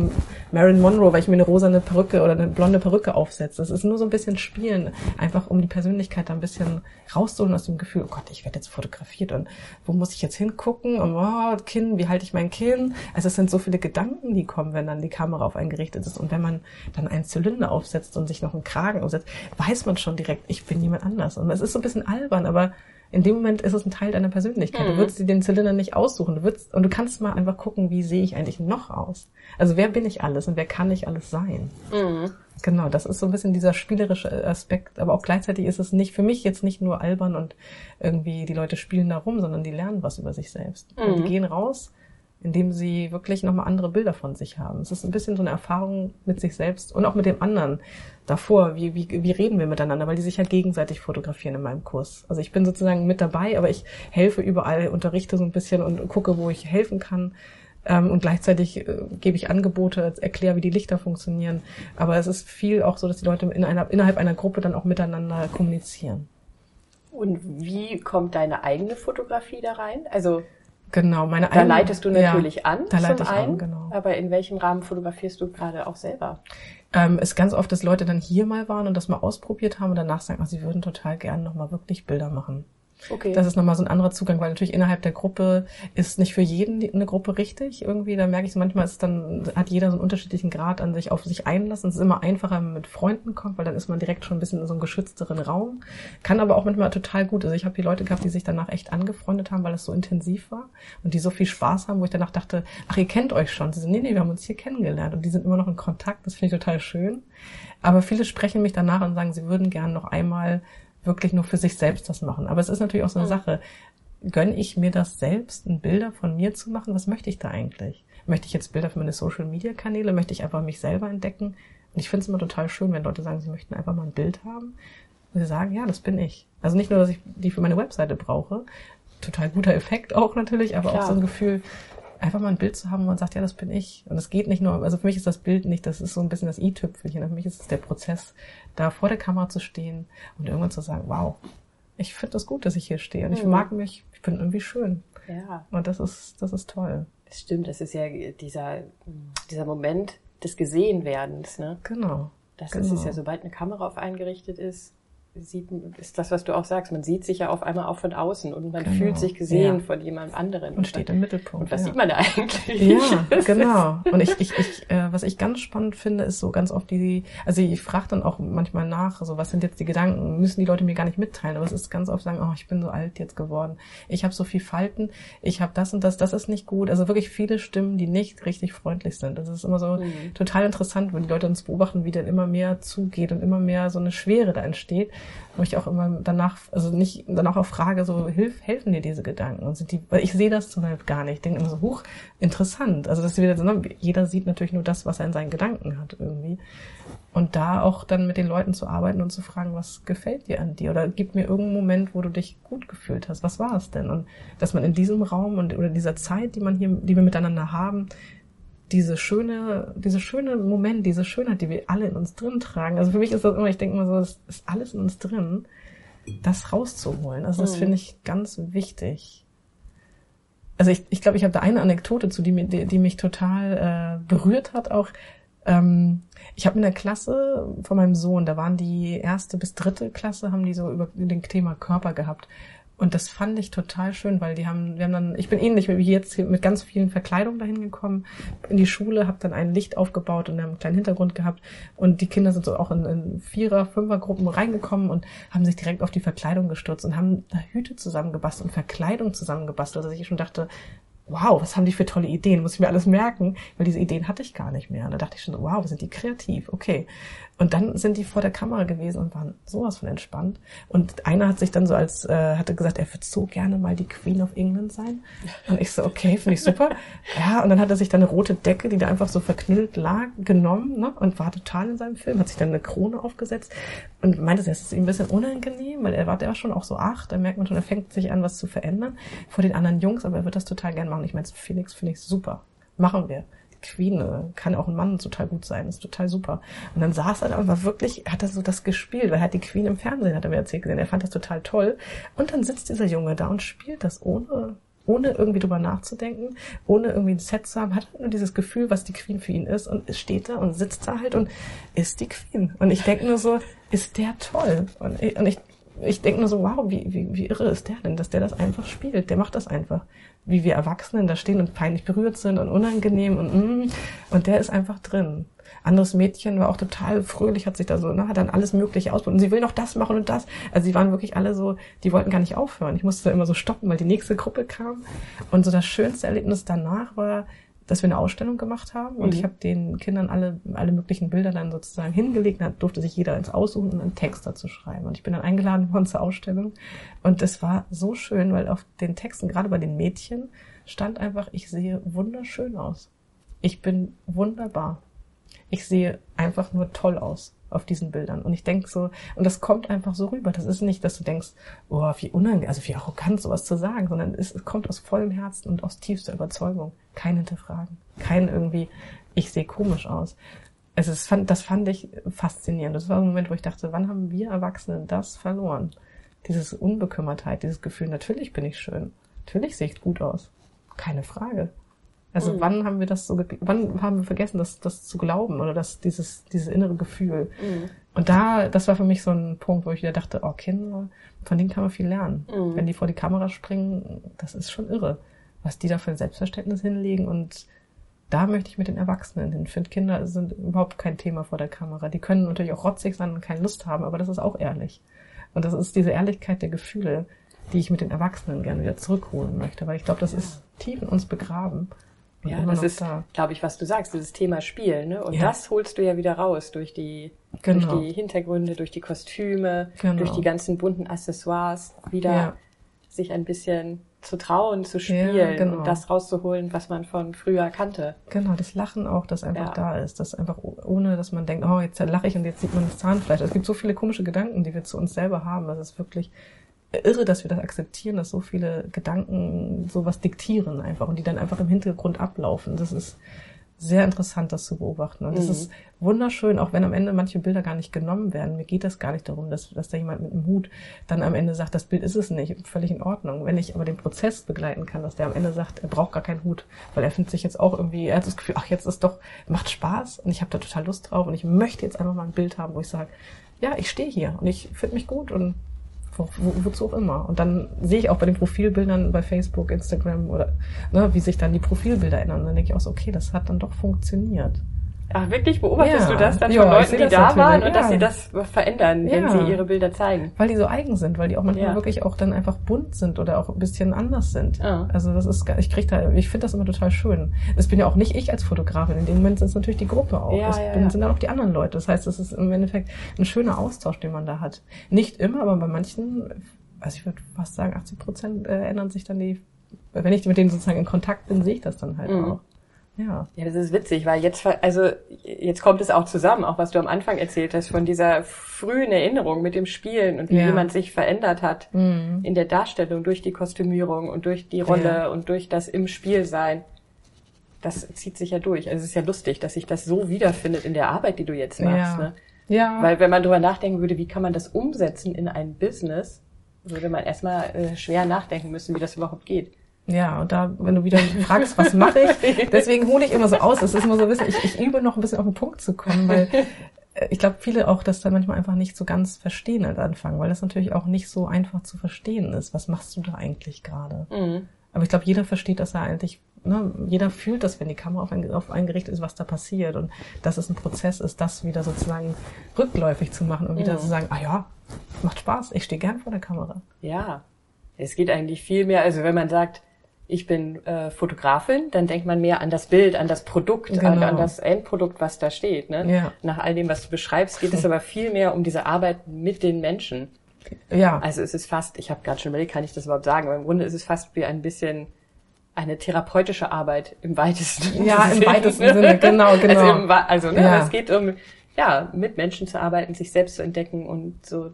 Speaker 2: Marilyn Monroe, weil ich mir eine rosane Perücke oder eine blonde Perücke aufsetze. Das ist nur so ein bisschen Spielen, einfach um die Persönlichkeit da ein bisschen rauszuholen aus dem Gefühl, oh Gott, ich werde jetzt fotografiert und wo muss ich jetzt hingucken und oh, Kinn, wie halte ich mein Kinn? Also es sind so viele Gedanken, die kommen, wenn dann die Kamera auf einen gerichtet ist und wenn man dann einen Zylinder aufsetzt und sich noch einen Kragen aufsetzt, weiß man schon direkt, ich bin jemand anders. Und es ist so ein bisschen albern, aber in dem Moment ist es ein Teil deiner Persönlichkeit. Mhm. Du würdest dir den Zylinder nicht aussuchen. Du würdest, und du kannst mal einfach gucken, wie sehe ich eigentlich noch aus? Also wer bin ich alles und wer kann ich alles sein? Mhm. Genau, das ist so ein bisschen dieser spielerische Aspekt, aber auch gleichzeitig ist es nicht für mich jetzt nicht nur albern und irgendwie die Leute spielen da rum, sondern die lernen was über sich selbst. Mhm. Und die gehen raus indem sie wirklich nochmal andere Bilder von sich haben. Es ist ein bisschen so eine Erfahrung mit sich selbst und auch mit dem anderen davor. Wie, wie, wie reden wir miteinander? Weil die sich ja gegenseitig fotografieren in meinem Kurs. Also ich bin sozusagen mit dabei, aber ich helfe überall, unterrichte so ein bisschen und gucke, wo ich helfen kann. Ähm, und gleichzeitig äh, gebe ich Angebote, erkläre, wie die Lichter funktionieren. Aber es ist viel auch so, dass die Leute in einer, innerhalb einer Gruppe dann auch miteinander kommunizieren.
Speaker 1: Und wie kommt deine eigene Fotografie da rein? Also
Speaker 2: Genau, meine
Speaker 1: Da leitest du natürlich ja, an.
Speaker 2: Da leite ich einen, an, genau.
Speaker 1: Aber in welchem Rahmen fotografierst du gerade auch selber?
Speaker 2: Ähm, ist ganz oft, dass Leute dann hier mal waren und das mal ausprobiert haben und danach sagen, ach, sie würden total gerne nochmal wirklich Bilder machen. Okay. Das ist nochmal so ein anderer Zugang, weil natürlich innerhalb der Gruppe ist nicht für jeden eine Gruppe richtig. Irgendwie, da merke ich so, manchmal ist dann, hat jeder so einen unterschiedlichen Grad an sich auf sich einlassen. Es ist immer einfacher, wenn man mit Freunden kommt, weil dann ist man direkt schon ein bisschen in so einem geschützteren Raum. Kann aber auch manchmal total gut. Also ich habe die Leute gehabt, die sich danach echt angefreundet haben, weil es so intensiv war und die so viel Spaß haben, wo ich danach dachte, ach, ihr kennt euch schon. Sie sind, nee, nee, wir haben uns hier kennengelernt und die sind immer noch in Kontakt. Das finde ich total schön. Aber viele sprechen mich danach und sagen, sie würden gern noch einmal wirklich nur für sich selbst das machen. Aber es ist natürlich auch so eine mhm. Sache. Gönne ich mir das selbst, ein Bilder von mir zu machen? Was möchte ich da eigentlich? Möchte ich jetzt Bilder für meine Social Media Kanäle? Möchte ich einfach mich selber entdecken? Und ich finde es immer total schön, wenn Leute sagen, sie möchten einfach mal ein Bild haben. Und sie sagen, ja, das bin ich. Also nicht nur, dass ich die für meine Webseite brauche. Total guter Effekt auch natürlich, aber Klar. auch so ein Gefühl, einfach mal ein Bild zu haben, wo man sagt, ja, das bin ich. Und es geht nicht nur, also für mich ist das Bild nicht, das ist so ein bisschen das i-Tüpfelchen. Für mich ist es der Prozess, da vor der Kamera zu stehen und irgendwann zu sagen, wow, ich finde das gut, dass ich hier stehe. Und ich mhm. mag mich, ich bin irgendwie schön. Ja. Und das ist, das ist toll.
Speaker 1: Das stimmt, das ist ja dieser, dieser Moment des Gesehenwerdens, ne?
Speaker 2: Genau.
Speaker 1: Das
Speaker 2: genau.
Speaker 1: ist es ja, sobald eine Kamera auf eingerichtet ist, sieht, ist das, was du auch sagst. Man sieht sich ja auf einmal auch von außen und man genau. fühlt sich gesehen ja. von jemand anderen.
Speaker 2: Und steht im Mittelpunkt.
Speaker 1: Und was ja. sieht man da eigentlich?
Speaker 2: Ja, genau. Und ich, ich, ich äh, was ich ganz spannend finde, ist so ganz oft die, also ich frage dann auch manchmal nach, so was sind jetzt die Gedanken, müssen die Leute mir gar nicht mitteilen, aber es ist ganz oft sagen, oh, ich bin so alt jetzt geworden, ich habe so viel Falten, ich habe das und das, das ist nicht gut. Also wirklich viele Stimmen, die nicht richtig freundlich sind. Das ist immer so mhm. total interessant, wenn die Leute uns beobachten, wie dann immer mehr zugeht und immer mehr so eine Schwere da entsteht wo ich auch immer danach, also nicht danach auch frage, so hilf, helfen dir diese Gedanken und sind die, weil ich sehe das zum Beispiel gar nicht. Ich denke immer so, hoch, interessant. Also das ist wieder so, ne, jeder sieht natürlich nur das, was er in seinen Gedanken hat irgendwie. Und da auch dann mit den Leuten zu arbeiten und zu fragen, was gefällt dir an dir? Oder gib mir irgendeinen Moment, wo du dich gut gefühlt hast. Was war es denn? Und dass man in diesem Raum und oder dieser Zeit, die man hier, die wir miteinander haben, diese schöne, diese schöne Moment, diese Schönheit, die wir alle in uns drin tragen. Also für mich ist das immer, ich denke immer so, das ist alles in uns drin, das rauszuholen. Also das mhm. finde ich ganz wichtig. Also ich, ich glaube, ich habe da eine Anekdote zu, die, die, die mich total äh, berührt hat auch. Ähm, ich habe in der Klasse von meinem Sohn, da waren die erste bis dritte Klasse, haben die so über den Thema Körper gehabt. Und das fand ich total schön, weil die haben, wir haben dann, ich bin ähnlich wie jetzt mit ganz vielen Verkleidungen dahin gekommen, in die Schule, habe dann ein Licht aufgebaut und einen kleinen Hintergrund gehabt. Und die Kinder sind so auch in, in Vierer-, Fünfer-Gruppen reingekommen und haben sich direkt auf die Verkleidung gestürzt und haben da Hüte zusammengebastelt und Verkleidung zusammengebastelt. Also ich schon dachte, wow, was haben die für tolle Ideen, muss ich mir alles merken, weil diese Ideen hatte ich gar nicht mehr. Und da dachte ich schon, wow, sind die kreativ, okay. Und dann sind die vor der Kamera gewesen und waren sowas von entspannt. Und einer hat sich dann so als, äh, hatte gesagt, er würde so gerne mal die Queen of England sein. Und ich so, okay, finde ich super. Ja, und dann hat er sich dann eine rote Decke, die da einfach so verknüllt lag, genommen ne, und war total in seinem Film, hat sich dann eine Krone aufgesetzt und meinte, es ist ihm ein bisschen unangenehm, weil er war der schon auch so acht, da merkt man schon, er fängt sich an, was zu verändern vor den anderen Jungs, aber er wird das total gern machen. Ich meine, Felix finde ich super. Machen wir. Queen äh, kann auch ein Mann total gut sein, ist total super. Und dann saß er da und war wirklich, hat er so das gespielt, weil er hat die Queen im Fernsehen, hat er mir erzählt gesehen, er fand das total toll. Und dann sitzt dieser Junge da und spielt das ohne ohne irgendwie drüber nachzudenken, ohne irgendwie ein Set zu haben, hat nur dieses Gefühl, was die Queen für ihn ist und steht da und sitzt da halt und ist die Queen. Und ich denke nur so, ist der toll. Und ich, und ich, ich denke nur so, wow, wie, wie, wie irre ist der denn, dass der das einfach spielt. Der macht das einfach wie wir Erwachsenen da stehen und peinlich berührt sind und unangenehm und mm, und der ist einfach drin. Anderes Mädchen war auch total fröhlich, hat sich da so, ne, hat dann alles Mögliche ausprobiert. Und sie will noch das machen und das. Also sie waren wirklich alle so, die wollten gar nicht aufhören. Ich musste da immer so stoppen, weil die nächste Gruppe kam. Und so das schönste Erlebnis danach war, dass wir eine Ausstellung gemacht haben und mhm. ich habe den Kindern alle, alle möglichen Bilder dann sozusagen hingelegt. Dann durfte sich jeder ins Aussuchen und einen Text dazu schreiben. Und ich bin dann eingeladen worden zur Ausstellung. Und es war so schön, weil auf den Texten, gerade bei den Mädchen, stand einfach, ich sehe wunderschön aus. Ich bin wunderbar. Ich sehe einfach nur toll aus auf diesen Bildern. Und ich denke so, und das kommt einfach so rüber. Das ist nicht, dass du denkst, oh, wie unangenehm, also wie arrogant sowas zu sagen, sondern es, es kommt aus vollem Herzen und aus tiefster Überzeugung. Kein Hinterfragen. Kein irgendwie, ich sehe komisch aus. Es ist, fand, das fand ich faszinierend. Das war ein Moment, wo ich dachte, wann haben wir Erwachsene das verloren? Dieses Unbekümmertheit, dieses Gefühl, natürlich bin ich schön. Natürlich sehe ich gut aus. Keine Frage. Also mhm. wann haben wir das so, wann haben wir vergessen, das, das zu glauben oder das, dieses, dieses innere Gefühl? Mhm. Und da, das war für mich so ein Punkt, wo ich wieder dachte, oh, Kinder, von denen kann man viel lernen. Mhm. Wenn die vor die Kamera springen, das ist schon irre, was die da für ein Selbstverständnis hinlegen und da möchte ich mit den Erwachsenen hin. Ich finde, Kinder sind überhaupt kein Thema vor der Kamera. Die können natürlich auch rotzig sein und keine Lust haben, aber das ist auch ehrlich. Und das ist diese Ehrlichkeit der Gefühle, die ich mit den Erwachsenen gerne wieder zurückholen möchte, weil ich glaube, das ist tief in uns begraben.
Speaker 1: Ja, das ist, da. glaube ich, was du sagst, dieses Thema Spiel, ne? Und ja. das holst du ja wieder raus durch die, genau. durch die Hintergründe, durch die Kostüme, genau. durch die ganzen bunten Accessoires, wieder ja. sich ein bisschen zu trauen, zu spielen ja, genau. und das rauszuholen, was man von früher kannte.
Speaker 2: Genau, das Lachen auch, das einfach ja. da ist, das einfach ohne, dass man denkt, oh, jetzt lache ich und jetzt sieht man das Zahnfleisch. Es gibt so viele komische Gedanken, die wir zu uns selber haben. Das ist wirklich irre, dass wir das akzeptieren, dass so viele Gedanken sowas diktieren einfach und die dann einfach im Hintergrund ablaufen. Das ist sehr interessant, das zu beobachten. Und es mhm. ist wunderschön, auch wenn am Ende manche Bilder gar nicht genommen werden. Mir geht das gar nicht darum, dass, dass da jemand mit einem Hut dann am Ende sagt, das Bild ist es nicht. Völlig in Ordnung. Wenn ich aber den Prozess begleiten kann, dass der am Ende sagt, er braucht gar keinen Hut, weil er findet sich jetzt auch irgendwie, er hat das Gefühl, ach, jetzt ist doch, macht Spaß und ich habe da total Lust drauf und ich möchte jetzt einfach mal ein Bild haben, wo ich sage, ja, ich stehe hier und ich finde mich gut und wo, wo, wozu auch immer. Und dann sehe ich auch bei den Profilbildern bei Facebook, Instagram oder ne, wie sich dann die Profilbilder ändern. Und dann denke ich auch so, okay, das hat dann doch funktioniert.
Speaker 1: Ach, wirklich? Beobachtest ja. du das dann von ja, Leuten, die da waren und ja. dass sie das verändern, wenn sie ihre Bilder zeigen?
Speaker 2: Weil die so eigen sind, weil die auch manchmal wirklich auch dann einfach bunt sind oder auch ein bisschen anders sind. Also das ist, ich krieg da, ich finde das immer total schön. Das bin ja auch nicht ich als Fotografin. In dem Moment sind es natürlich die Gruppe auch. das bin, sind dann auch die anderen Leute. Das heißt, es ist im Endeffekt ein schöner Austausch, den man da hat. Nicht immer, aber bei manchen, also ich würde fast sagen, 80 Prozent äh, ändern sich dann die, wenn ich mit denen sozusagen in Kontakt bin, sehe ich das dann halt mhm. auch.
Speaker 1: Ja. Ja, das ist witzig, weil jetzt, also jetzt kommt es auch zusammen, auch was du am Anfang erzählt hast, von dieser frühen Erinnerung mit dem Spielen und wie ja. jemand sich verändert hat mhm. in der Darstellung durch die Kostümierung und durch die Rolle ja. und durch das im Spiel sein. Das zieht sich ja durch. Also es ist ja lustig, dass sich das so wiederfindet in der Arbeit, die du jetzt machst. Ja. Ne? ja. Weil wenn man drüber nachdenken würde, wie kann man das umsetzen in ein Business, würde man erstmal äh, schwer nachdenken müssen, wie das überhaupt geht.
Speaker 2: Ja, und da, wenn du wieder fragst, was mache ich, deswegen hole ich immer so aus. Es ist immer so ein bisschen, ich, ich übe noch ein bisschen auf den Punkt zu kommen, weil äh, ich glaube, viele auch das dann manchmal einfach nicht so ganz verstehen als Anfang, weil das natürlich auch nicht so einfach zu verstehen ist. Was machst du da eigentlich gerade? Mhm. Aber ich glaube, jeder versteht das ja eigentlich, ne? jeder fühlt das, wenn die Kamera auf ein, auf ein Gericht ist, was da passiert und dass es ein Prozess ist, das wieder sozusagen rückläufig zu machen und wieder mhm. zu sagen, ah ja, macht Spaß, ich stehe gern vor der Kamera.
Speaker 1: Ja, es geht eigentlich viel mehr, also wenn man sagt, ich bin äh, Fotografin, dann denkt man mehr an das Bild, an das Produkt, genau. an, an, das Endprodukt, was da steht. Ne? Ja. Nach all dem, was du beschreibst, geht es aber viel mehr um diese Arbeit mit den Menschen. Ja. Also es ist fast, ich habe gerade schon überlegt, kann ich das überhaupt sagen, aber im Grunde ist es fast wie ein bisschen eine therapeutische Arbeit im weitesten
Speaker 2: Ja, im weitesten Sinne, genau, genau.
Speaker 1: Also, im, also ne, ja. es geht um, ja, mit Menschen zu arbeiten, sich selbst zu entdecken und so,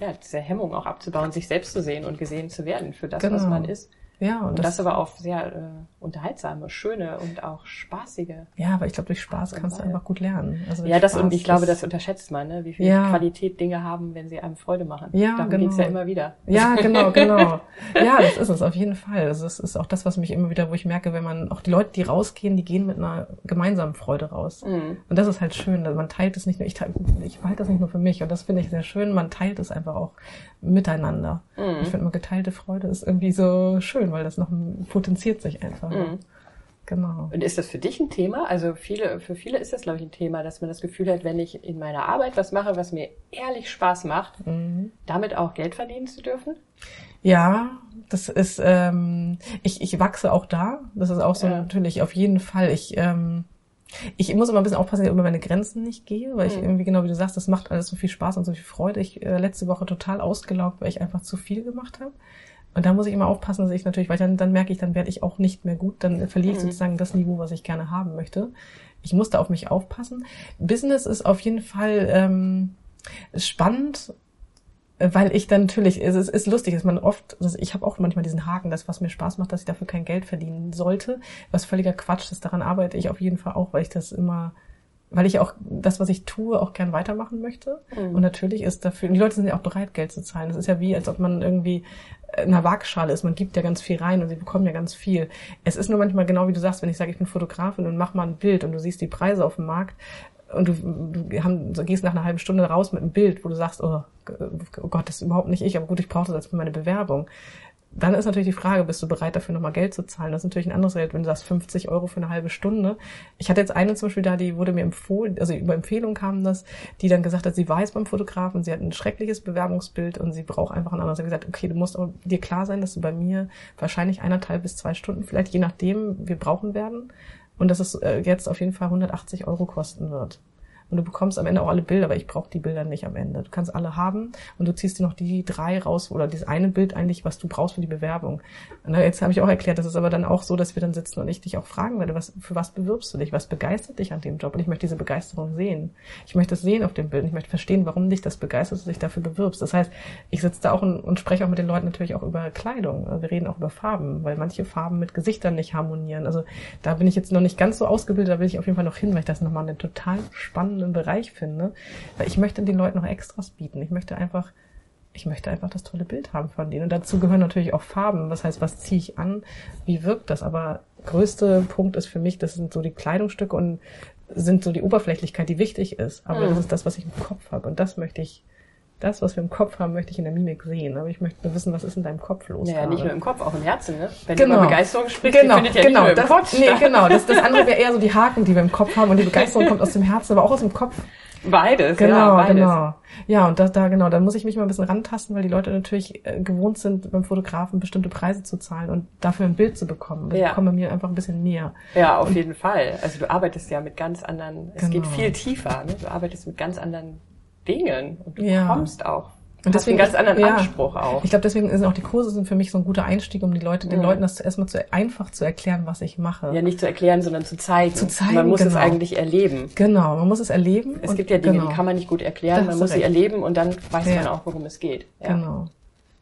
Speaker 1: ja, diese Hemmung auch abzubauen, sich selbst zu sehen und gesehen zu werden für das, genau. was man ist. Ja, und, und das, das, aber auf sehr äh, unterhaltsame, schöne und auch spaßige.
Speaker 2: Ja, aber ich glaube, durch Spaß kannst du einfach gut lernen.
Speaker 1: Also ja, das Spaß, und ich glaube, das unterschätzt man, ne? wie viel ja. Qualität Dinge haben, wenn sie einem Freude machen. Ja, Darum genau. geht's ja immer wieder.
Speaker 2: Ja, genau, genau. ja, das ist es auf jeden Fall. Das ist, ist auch das, was mich immer wieder, wo ich merke, wenn man auch die Leute, die rausgehen, die gehen mit einer gemeinsamen Freude raus. Mhm. Und das ist halt schön. Man teilt es nicht nur, ich, teile, ich behalte das nicht nur für mich. Und das finde ich sehr schön. Man teilt es einfach auch miteinander. Mhm. Ich finde immer geteilte Freude ist irgendwie so schön, weil das noch potenziert sich einfach. Mhm.
Speaker 1: Genau. Und ist das für dich ein Thema? Also viele, für viele ist das, glaube ich, ein Thema, dass man das Gefühl hat, wenn ich in meiner Arbeit was mache, was mir ehrlich Spaß macht, mhm. damit auch Geld verdienen zu dürfen?
Speaker 2: Ja, das ist, ähm, ich, ich wachse auch da. Das ist auch so ja. natürlich auf jeden Fall. Ich, ähm, ich muss immer ein bisschen aufpassen, dass ich über meine Grenzen nicht gehe, weil ich mhm. irgendwie, genau wie du sagst, das macht alles so viel Spaß und so viel Freude. Ich äh, letzte Woche total ausgelaugt, weil ich einfach zu viel gemacht habe. Und da muss ich immer aufpassen, dass ich natürlich, weil dann, dann merke ich, dann werde ich auch nicht mehr gut, dann verliere ich mhm. sozusagen das Niveau, was ich gerne haben möchte. Ich muss da auf mich aufpassen. Business ist auf jeden Fall ähm, spannend, weil ich dann natürlich, es ist, ist lustig, dass man oft, also ich habe auch manchmal diesen Haken, das, was mir Spaß macht, dass ich dafür kein Geld verdienen sollte, was völliger Quatsch ist, daran arbeite ich auf jeden Fall auch, weil ich das immer weil ich auch das, was ich tue, auch gern weitermachen möchte. Mhm. Und natürlich ist dafür, die Leute sind ja auch bereit, Geld zu zahlen. Das ist ja wie, als ob man irgendwie in einer Waagschale ist. Man gibt ja ganz viel rein und sie bekommen ja ganz viel. Es ist nur manchmal genau wie du sagst, wenn ich sage, ich bin Fotografin und mach mal ein Bild und du siehst die Preise auf dem Markt und du, du haben, so gehst nach einer halben Stunde raus mit einem Bild, wo du sagst, oh, oh Gott, das ist überhaupt nicht ich, aber gut, ich brauche das als für meine Bewerbung. Dann ist natürlich die Frage, bist du bereit dafür nochmal Geld zu zahlen? Das ist natürlich ein anderes Geld, wenn du sagst 50 Euro für eine halbe Stunde. Ich hatte jetzt eine zum Beispiel da, die wurde mir empfohlen, also über Empfehlung kam das, die dann gesagt hat, sie jetzt beim Fotografen, sie hat ein schreckliches Bewerbungsbild und sie braucht einfach ein anderes. Sie hat gesagt, okay, du musst auch dir klar sein, dass du bei mir wahrscheinlich eineinhalb bis zwei Stunden, vielleicht je nachdem, wir brauchen werden. Und dass es äh, jetzt auf jeden Fall 180 Euro kosten wird und du bekommst am Ende auch alle Bilder, aber ich brauche die Bilder nicht am Ende. Du kannst alle haben und du ziehst dir noch die drei raus oder dieses eine Bild eigentlich, was du brauchst für die Bewerbung. Und jetzt habe ich auch erklärt, das ist aber dann auch so, dass wir dann sitzen und ich dich auch fragen werde, was, für was bewirbst du dich? Was begeistert dich an dem Job? Und ich möchte diese Begeisterung sehen. Ich möchte es sehen auf dem Bild. Ich möchte verstehen, warum dich das begeistert, dass du dich dafür bewirbst. Das heißt, ich sitze da auch und, und spreche auch mit den Leuten natürlich auch über Kleidung. Wir reden auch über Farben, weil manche Farben mit Gesichtern nicht harmonieren. Also da bin ich jetzt noch nicht ganz so ausgebildet, da will ich auf jeden Fall noch hin, weil ich das nochmal einen total spannenden spannenden Bereich finde. Weil ich möchte den Leuten noch Extras bieten. Ich möchte einfach, ich möchte einfach das tolle Bild haben von denen. Und dazu gehören natürlich auch Farben. Das heißt, was ziehe ich an? Wie wirkt das? Aber größte Punkt ist für mich, das sind so die Kleidungsstücke und sind so die Oberflächlichkeit, die wichtig ist. Aber mhm. das ist das, was ich im Kopf habe. Und das möchte ich das, was wir im Kopf haben, möchte ich in der Mimik sehen. Aber ich möchte wissen, was ist in deinem Kopf los.
Speaker 1: Ja, nicht nur im Kopf, auch im Herzen, ne? Wenn genau. du über Begeisterung sprichst,
Speaker 2: genau, findet ja genau, nicht nur im Kopf Nee, genau. Das, das andere wäre eher so die Haken, die wir im Kopf haben und die Begeisterung kommt aus dem Herzen, aber auch aus dem Kopf.
Speaker 1: Beides,
Speaker 2: genau,
Speaker 1: ja,
Speaker 2: beides. genau. Ja, und da, da genau, dann muss ich mich mal ein bisschen rantasten, weil die Leute natürlich äh, gewohnt sind, beim Fotografen bestimmte Preise zu zahlen und dafür ein Bild zu bekommen. Ich ja. bekomme mir einfach ein bisschen mehr.
Speaker 1: Ja, auf und, jeden Fall. Also du arbeitest ja mit ganz anderen, es geht genau. viel tiefer, ne? Du arbeitest mit ganz anderen Dingen und du ja. kommst auch und deswegen einen ganz anderen ja, Anspruch auch.
Speaker 2: Ich glaube, deswegen sind auch die Kurse sind für mich so ein guter Einstieg, um die Leute, den mhm. Leuten das zuerst mal zu einfach zu erklären, was ich mache.
Speaker 1: Ja, nicht zu erklären, sondern zu zeigen.
Speaker 2: Zu zeigen.
Speaker 1: Man muss genau. es eigentlich erleben.
Speaker 2: Genau, man muss es erleben.
Speaker 1: Es gibt ja Dinge, genau. die kann man nicht gut erklären. man muss recht. sie erleben und dann weiß ja. man auch, worum es geht. Ja. Genau.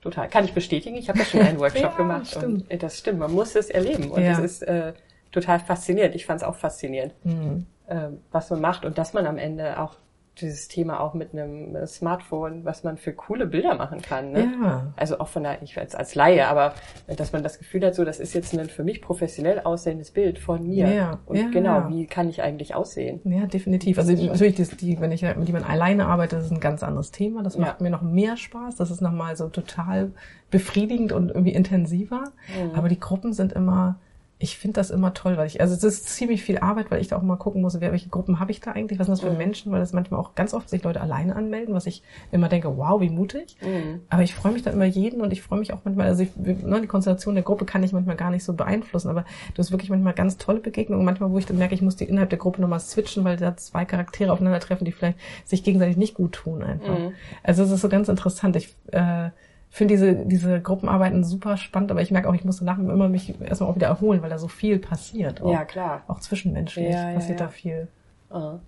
Speaker 1: Total. Kann ich bestätigen. Ich habe ja schon einen Workshop ja, gemacht. Stimmt. Und, äh, das stimmt. Man muss es erleben und es ist äh, total faszinierend. Ich fand es auch faszinierend, mhm. äh, was man macht und dass man am Ende auch dieses Thema auch mit einem Smartphone, was man für coole Bilder machen kann. Ne? Ja. Also auch von der, ich als, als Laie, aber dass man das Gefühl hat, so das ist jetzt ein für mich professionell aussehendes Bild von mir. Ja. Und ja, genau, ja. wie kann ich eigentlich aussehen?
Speaker 2: Ja, definitiv. Also natürlich, das, die, wenn ich mit jemandem alleine arbeite, das ist ein ganz anderes Thema. Das macht mir noch mehr Spaß. Das ist nochmal so total befriedigend und irgendwie intensiver. Mhm. Aber die Gruppen sind immer ich finde das immer toll, weil ich, also es ist ziemlich viel Arbeit, weil ich da auch mal gucken muss, wer, welche Gruppen habe ich da eigentlich, was sind das für mhm. Menschen, weil das manchmal auch ganz oft sich Leute alleine anmelden, was ich immer denke, wow, wie mutig. Mhm. Aber ich freue mich dann immer jeden und ich freue mich auch manchmal, also ich, ne, die Konstellation der Gruppe kann ich manchmal gar nicht so beeinflussen, aber du hast wirklich manchmal ganz tolle Begegnungen, manchmal, wo ich dann merke, ich muss die innerhalb der Gruppe nochmal switchen, weil da zwei Charaktere aufeinandertreffen, die vielleicht sich gegenseitig nicht gut tun einfach. Mhm. Also es ist so ganz interessant. Ich äh, finde diese, diese Gruppenarbeiten super spannend, aber ich merke auch, ich muss danach immer mich erstmal auch wieder erholen, weil da so viel passiert.
Speaker 1: Auch, ja, klar.
Speaker 2: Auch zwischenmenschlich ja, passiert ja, ja. da viel.
Speaker 1: Uh.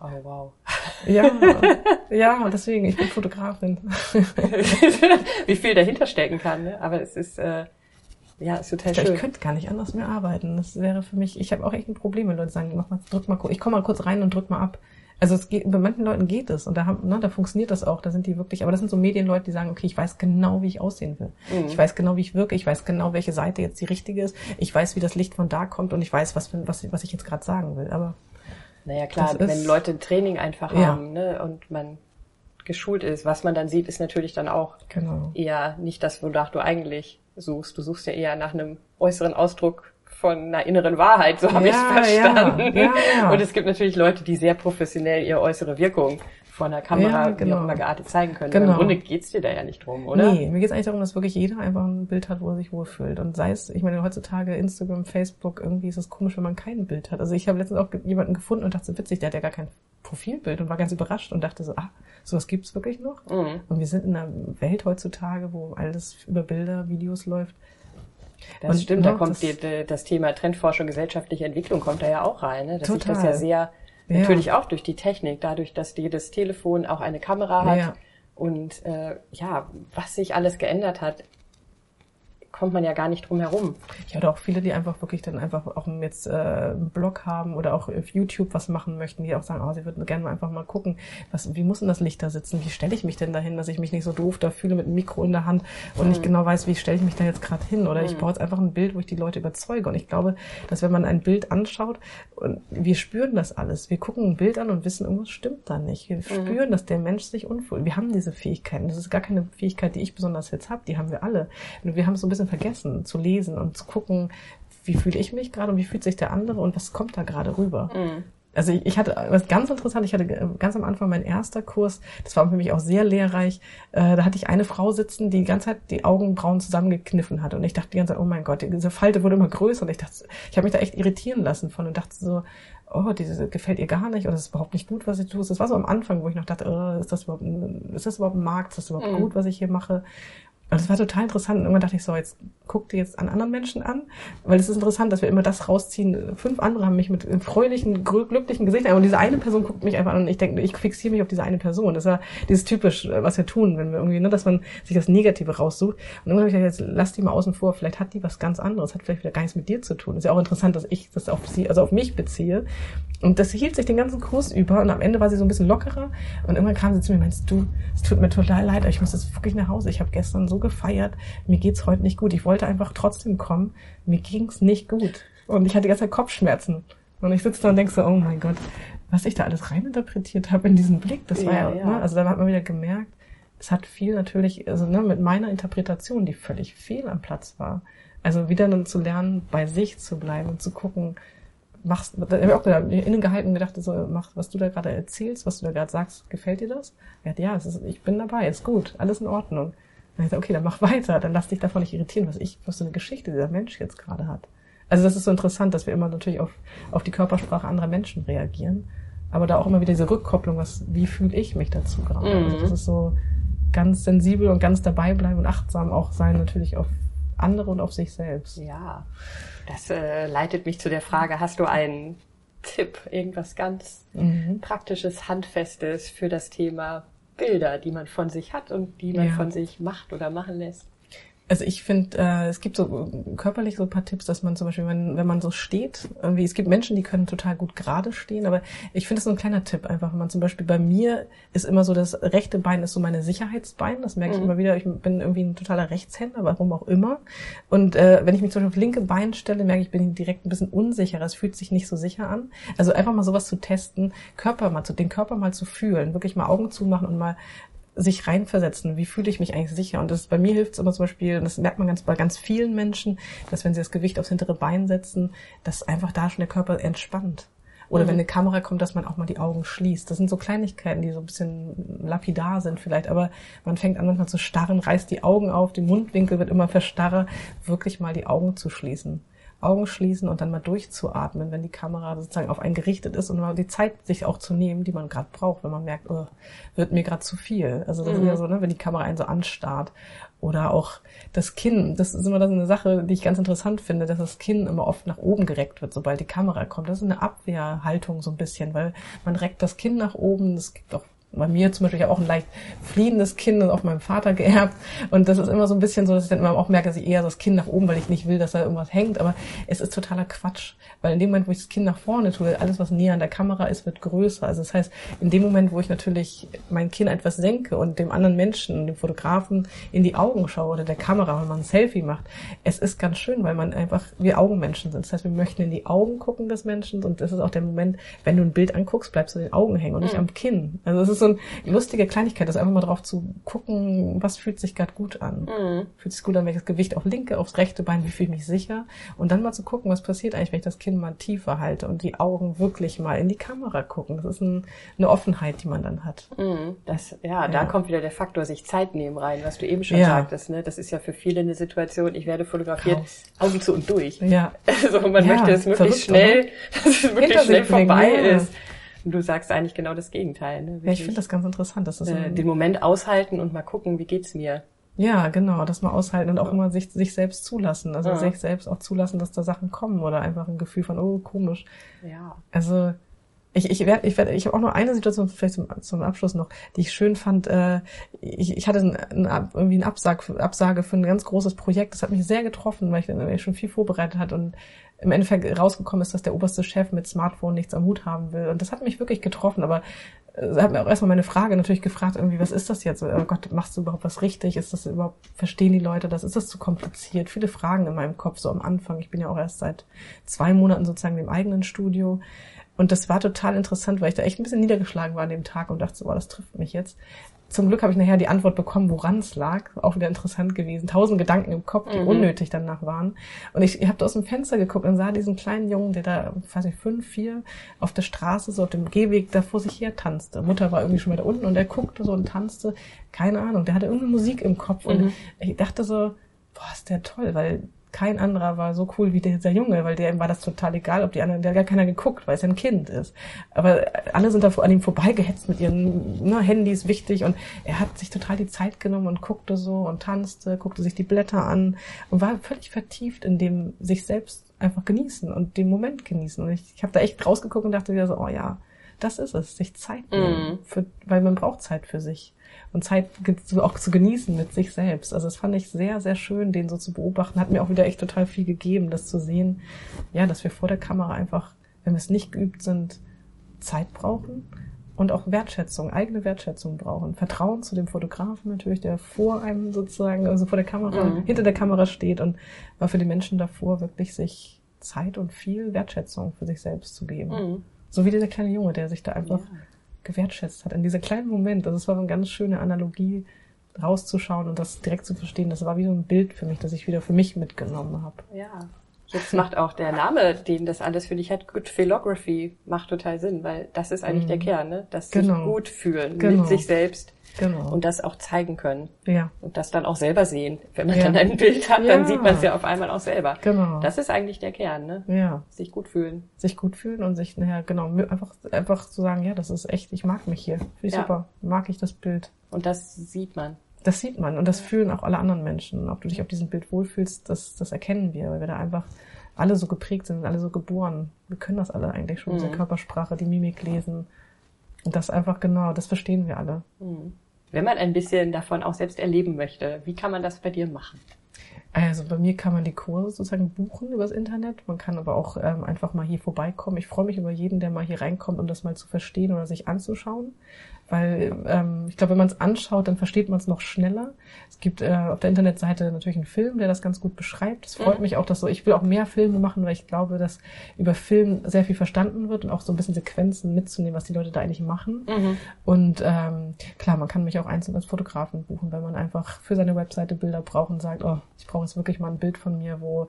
Speaker 1: Oh, wow.
Speaker 2: Ja, ja, und deswegen, ich bin Fotografin.
Speaker 1: Wie viel dahinter stecken kann, ne? aber es ist, äh, ja, ist total
Speaker 2: ich
Speaker 1: schön.
Speaker 2: Ich könnte gar nicht anders mehr arbeiten. Das wäre für mich, ich habe auch echt ein Problem, wenn Leute sagen, mach mal, drück mal, ich komme mal kurz rein und drück mal ab. Also es geht, bei manchen Leuten geht es und da, haben, ne, da funktioniert das auch, da sind die wirklich, aber das sind so Medienleute, die sagen, okay, ich weiß genau, wie ich aussehen will. Mhm. Ich weiß genau, wie ich wirke, ich weiß genau, welche Seite jetzt die richtige ist, ich weiß, wie das Licht von da kommt und ich weiß, was, was, was ich jetzt gerade sagen will. Aber
Speaker 1: naja klar, wenn ist, Leute ein Training einfach ja. haben ne, und man geschult ist, was man dann sieht, ist natürlich dann auch genau. eher nicht das, wonach du eigentlich suchst. Du suchst ja eher nach einem äußeren Ausdruck von einer inneren Wahrheit, so habe ja, ich verstanden. Ja, ja, Und es gibt natürlich Leute, die sehr professionell ihre äußere Wirkung vor einer Kamera, ja, genau. wie auch geartet zeigen können. Genau. Im Grunde geht's dir da ja nicht drum, oder?
Speaker 2: Nee, mir geht's eigentlich darum, dass wirklich jeder einfach ein Bild hat, wo er sich wohlfühlt. Und sei es, ich meine, heutzutage Instagram, Facebook, irgendwie ist es komisch, wenn man kein Bild hat. Also ich habe letztens auch jemanden gefunden und dachte so witzig, der hat ja gar kein Profilbild und war ganz überrascht und dachte so, ah, sowas gibt's wirklich noch? Mhm. Und wir sind in einer Welt heutzutage, wo alles über Bilder, Videos läuft.
Speaker 1: Das und, stimmt, da ne, kommt die, die, das Thema Trendforschung, gesellschaftliche Entwicklung kommt da ja auch rein, ne? dass total. sich das ja sehr, ja. natürlich auch durch die Technik, dadurch, dass jedes Telefon auch eine Kamera hat ja. und äh, ja, was sich alles geändert hat, kommt man ja gar nicht drum herum.
Speaker 2: Ich hatte auch viele, die einfach wirklich dann einfach auch jetzt äh, einen Blog haben oder auch auf YouTube was machen möchten, die auch sagen, oh, sie würden gerne mal einfach mal gucken, was, wie muss denn das Licht da sitzen? Wie stelle ich mich denn dahin, dass ich mich nicht so doof da fühle mit einem Mikro in der Hand und mhm. nicht genau weiß, wie stelle ich mich da jetzt gerade hin? Oder mhm. ich baue jetzt einfach ein Bild, wo ich die Leute überzeuge. Und ich glaube, dass wenn man ein Bild anschaut, und wir spüren das alles. Wir gucken ein Bild an und wissen, irgendwas stimmt da nicht. Wir mhm. spüren, dass der Mensch sich unwohl. Wir haben diese Fähigkeiten. Das ist gar keine Fähigkeit, die ich besonders jetzt habe. Die haben wir alle. Und wir haben so ein bisschen vergessen zu lesen und zu gucken, wie fühle ich mich gerade und wie fühlt sich der andere und was kommt da gerade rüber. Mhm. Also ich, ich hatte was ganz interessant, ich hatte ganz am Anfang mein erster Kurs, das war für mich auch sehr lehrreich, äh, da hatte ich eine Frau sitzen, die die ganze Zeit die Augenbrauen zusammengekniffen hat und ich dachte die ganze Zeit, oh mein Gott, diese Falte wurde immer größer und ich dachte, ich habe mich da echt irritieren lassen von und dachte so, oh, diese gefällt ihr gar nicht oder das ist überhaupt nicht gut, was ich tue. Das war so am Anfang, wo ich noch dachte, oh, ist das überhaupt, ist das überhaupt ein Markt, ist das überhaupt mhm. gut, was ich hier mache? Und das war total interessant. Und irgendwann dachte ich so, jetzt guck dir jetzt an anderen Menschen an, weil es ist interessant, dass wir immer das rausziehen. Fünf andere haben mich mit fröhlichen, glücklichen Gesichtern, und diese eine Person guckt mich einfach an und ich denke, ich fixiere mich auf diese eine Person. Das war dieses typisch, was wir tun, wenn wir irgendwie, ne, dass man sich das Negative raussucht. Und irgendwann habe ich gedacht, jetzt lass die mal außen vor, vielleicht hat die was ganz anderes, hat vielleicht wieder gar nichts mit dir zu tun. Ist ja auch interessant, dass ich das auf sie, also auf mich beziehe. Und das hielt sich den ganzen Kurs über und am Ende war sie so ein bisschen lockerer und irgendwann kam sie zu mir und meinte, du, es tut mir total leid, ich muss jetzt wirklich nach Hause. Ich habe gestern so gefeiert, mir geht's heute nicht gut. Ich wollte einfach trotzdem kommen, mir ging's nicht gut. Und ich hatte die ganze Zeit Kopfschmerzen. Und ich sitze da und denke so, oh mein Gott, was ich da alles reininterpretiert habe in diesen Blick, das war ja, ja, Ne? also da hat man wieder gemerkt, es hat viel natürlich, also ne, mit meiner Interpretation, die völlig fehl am Platz war. Also wieder dann zu lernen, bei sich zu bleiben und zu gucken, machst, da habe ich auch gedacht, innen gehalten und gedacht, so, mach, was du da gerade erzählst, was du da gerade sagst, gefällt dir das? Er hat, ja, es ist, ich bin dabei, ist gut, alles in Ordnung. Dann ich okay, dann mach weiter, dann lass dich davon nicht irritieren, was ich, was so eine Geschichte dieser Mensch jetzt gerade hat. Also das ist so interessant, dass wir immer natürlich auf, auf die Körpersprache anderer Menschen reagieren, aber da auch immer wieder diese Rückkopplung, was, wie fühle ich mich dazu gerade? Mhm. Also das ist so ganz sensibel und ganz dabei bleiben und achtsam auch sein natürlich auf andere und auf sich selbst.
Speaker 1: Ja. Das äh, leitet mich zu der Frage, hast du einen Tipp, irgendwas ganz mhm. praktisches, handfestes für das Thema Bilder, die man von sich hat und die man ja. von sich macht oder machen lässt?
Speaker 2: Also ich finde, äh, es gibt so körperlich so ein paar Tipps, dass man zum Beispiel, wenn, wenn man so steht, irgendwie, es gibt Menschen, die können total gut gerade stehen, aber ich finde es so ein kleiner Tipp einfach, wenn man zum Beispiel bei mir ist immer so, das rechte Bein ist so meine Sicherheitsbein, das merke ich mhm. immer wieder, ich bin irgendwie ein totaler Rechtshänder, warum auch immer. Und äh, wenn ich mich zum Beispiel auf linke Bein stelle, merke ich, bin ich direkt ein bisschen unsicherer, es fühlt sich nicht so sicher an. Also einfach mal sowas zu testen, Körper mal zu, den Körper mal zu fühlen, wirklich mal Augen zumachen und mal sich reinversetzen. Wie fühle ich mich eigentlich sicher? Und das bei mir hilft es immer zum Beispiel, das merkt man ganz bei ganz vielen Menschen, dass wenn sie das Gewicht aufs hintere Bein setzen, dass einfach da schon der Körper entspannt. Oder mhm. wenn eine Kamera kommt, dass man auch mal die Augen schließt. Das sind so Kleinigkeiten, die so ein bisschen lapidar sind vielleicht, aber man fängt an manchmal zu starren, reißt die Augen auf, die Mundwinkel wird immer verstarrer, wirklich mal die Augen zu schließen. Augen schließen und dann mal durchzuatmen, wenn die Kamera sozusagen auf einen gerichtet ist und mal die Zeit sich auch zu nehmen, die man gerade braucht, wenn man merkt, oh, wird mir gerade zu viel. Also das mhm. ist ja so, ne, wenn die Kamera einen so anstarrt. Oder auch das Kinn, das ist immer das eine Sache, die ich ganz interessant finde, dass das Kinn immer oft nach oben gereckt wird, sobald die Kamera kommt. Das ist eine Abwehrhaltung so ein bisschen, weil man reckt das Kinn nach oben, es gibt auch bei mir zum Beispiel, ich habe auch ein leicht fliehendes Kind und auf meinem Vater geerbt. Und das ist immer so ein bisschen so, dass ich dann immer auch merke, dass ich eher das Kind nach oben, weil ich nicht will, dass da irgendwas hängt. Aber es ist totaler Quatsch. Weil in dem Moment, wo ich das Kind nach vorne tue, alles, was näher an der Kamera ist, wird größer. Also das heißt, in dem Moment, wo ich natürlich mein Kind etwas senke und dem anderen Menschen, dem Fotografen in die Augen schaue oder der Kamera, wenn man ein Selfie macht, es ist ganz schön, weil man einfach, wir Augenmenschen sind. Das heißt, wir möchten in die Augen gucken des Menschen und das ist auch der Moment, wenn du ein Bild anguckst, bleibst du in den Augen hängen und nicht mhm. am Kinn. Also es ist so eine lustige Kleinigkeit, das einfach mal drauf zu gucken, was fühlt sich gerade gut an. Mhm. Fühlt sich gut an, welches Gewicht auf linke, aufs rechte Bein, wie fühle ich mich sicher? Und dann mal zu gucken, was passiert eigentlich, wenn ich das Kinn mal tiefer halte und die Augen wirklich mal in die Kamera gucken. Das ist ein, eine Offenheit, die man dann hat.
Speaker 1: Mhm. Das, ja, ja, da kommt wieder der Faktor sich Zeit nehmen rein, was du eben schon ja. sagtest. Ne? Das ist ja für viele eine Situation, ich werde fotografiert, Chaos. Augen zu und durch. Ja. Also man ja, möchte es möglichst schnell, oder? dass es wirklich schnell vorbei ist. Du sagst eigentlich genau das Gegenteil. Ne?
Speaker 2: Ja, ich finde das ganz interessant. Dass das
Speaker 1: äh, den Moment aushalten und mal gucken, wie geht's mir.
Speaker 2: Ja, genau, das mal aushalten und auch immer sich, sich selbst zulassen. Also ja. sich selbst auch zulassen, dass da Sachen kommen oder einfach ein Gefühl von, oh, komisch. Ja. Also ich, ich werde, ich werde, ich habe auch noch eine Situation vielleicht zum, zum Abschluss noch, die ich schön fand. Äh, ich, ich hatte ein, ein, irgendwie eine Absag, Absage für ein ganz großes Projekt. Das hat mich sehr getroffen, weil ich dann schon viel vorbereitet hatte und im Endeffekt rausgekommen ist, dass der oberste Chef mit Smartphone nichts am Hut haben will. Und das hat mich wirklich getroffen. Aber äh, hat mir auch erstmal meine Frage natürlich gefragt, irgendwie, was ist das jetzt? Oh Gott, machst du überhaupt was richtig? Ist das überhaupt, verstehen die Leute das? Ist das zu kompliziert? Viele Fragen in meinem Kopf so am Anfang. Ich bin ja auch erst seit zwei Monaten sozusagen im eigenen Studio. Und das war total interessant, weil ich da echt ein bisschen niedergeschlagen war an dem Tag und dachte so, oh, das trifft mich jetzt. Zum Glück habe ich nachher die Antwort bekommen, woran es lag. Auch wieder interessant gewesen. Tausend Gedanken im Kopf, die mhm. unnötig danach waren. Und ich, ich habe da aus dem Fenster geguckt und sah diesen kleinen Jungen, der da, weiß ich, fünf, vier, auf der Straße, so auf dem Gehweg da vor sich her tanzte. Mutter war irgendwie schon da unten und er guckte so und tanzte. Keine Ahnung, der hatte irgendeine Musik im Kopf. Und mhm. ich dachte so, boah, ist der toll, weil kein anderer war so cool wie dieser Junge, weil dem war das total egal, ob die anderen, der hat gar keiner geguckt, weil es ein Kind ist. Aber alle sind da an ihm vorbeigehetzt mit ihren ne, Handys wichtig und er hat sich total die Zeit genommen und guckte so und tanzte, guckte sich die Blätter an und war völlig vertieft in dem sich selbst einfach genießen und den Moment genießen. Und ich, ich habe da echt rausgeguckt und dachte wieder so, oh ja, das ist es, sich Zeit nehmen, mm. für, weil man braucht Zeit für sich und Zeit auch zu genießen mit sich selbst. Also das fand ich sehr, sehr schön, den so zu beobachten. Hat mir auch wieder echt total viel gegeben, das zu sehen, ja, dass wir vor der Kamera einfach, wenn wir es nicht geübt sind, Zeit brauchen und auch Wertschätzung, eigene Wertschätzung brauchen. Vertrauen zu dem Fotografen natürlich, der vor einem sozusagen, also vor der Kamera, mhm. hinter der Kamera steht und war für die Menschen davor wirklich sich Zeit und viel Wertschätzung für sich selbst zu geben. Mhm. So wie dieser kleine Junge, der sich da einfach ja gewertschätzt hat. In dieser kleinen Moment, also es war eine ganz schöne Analogie, rauszuschauen und das direkt zu verstehen. Das war wie so ein Bild für mich, das ich wieder für mich mitgenommen habe.
Speaker 1: Ja. Jetzt macht auch der Name, den das alles für dich hat, Good Philography, macht total Sinn, weil das ist eigentlich mhm. der Kern, ne? Das genau. sich gut fühlen genau. mit sich selbst Genau. Und das auch zeigen können. Ja. Und das dann auch selber sehen. Wenn man ja. dann ein Bild hat, dann ja. sieht man es ja auf einmal auch selber. Genau. Das ist eigentlich der Kern, ne? Ja. Sich gut fühlen.
Speaker 2: Sich gut fühlen und sich, naja, genau, einfach, einfach zu sagen, ja, das ist echt, ich mag mich hier. Finde ich ja. super. Mag ich das Bild.
Speaker 1: Und das sieht man.
Speaker 2: Das sieht man und das fühlen auch alle anderen Menschen. Ob du dich auf diesem Bild wohlfühlst, das, das erkennen wir, weil wir da einfach alle so geprägt sind, alle so geboren. Wir können das alle eigentlich schon, mhm. diese Körpersprache, die Mimik lesen. Und das einfach genau, das verstehen wir alle. Mhm
Speaker 1: wenn man ein bisschen davon auch selbst erleben möchte, wie kann man das bei dir machen?
Speaker 2: Also bei mir kann man die Kurse sozusagen buchen übers Internet. Man kann aber auch ähm, einfach mal hier vorbeikommen. Ich freue mich über jeden, der mal hier reinkommt, um das mal zu verstehen oder sich anzuschauen. Weil ähm, ich glaube, wenn man es anschaut, dann versteht man es noch schneller. Es gibt äh, auf der Internetseite natürlich einen Film, der das ganz gut beschreibt. Es freut mhm. mich auch, dass so, ich will auch mehr Filme machen, weil ich glaube, dass über Film sehr viel verstanden wird und auch so ein bisschen Sequenzen mitzunehmen, was die Leute da eigentlich machen. Mhm. Und ähm, klar, man kann mich auch einzeln als Fotografen buchen, wenn man einfach für seine Webseite Bilder braucht und sagt, oh, ich brauche jetzt wirklich mal ein Bild von mir, wo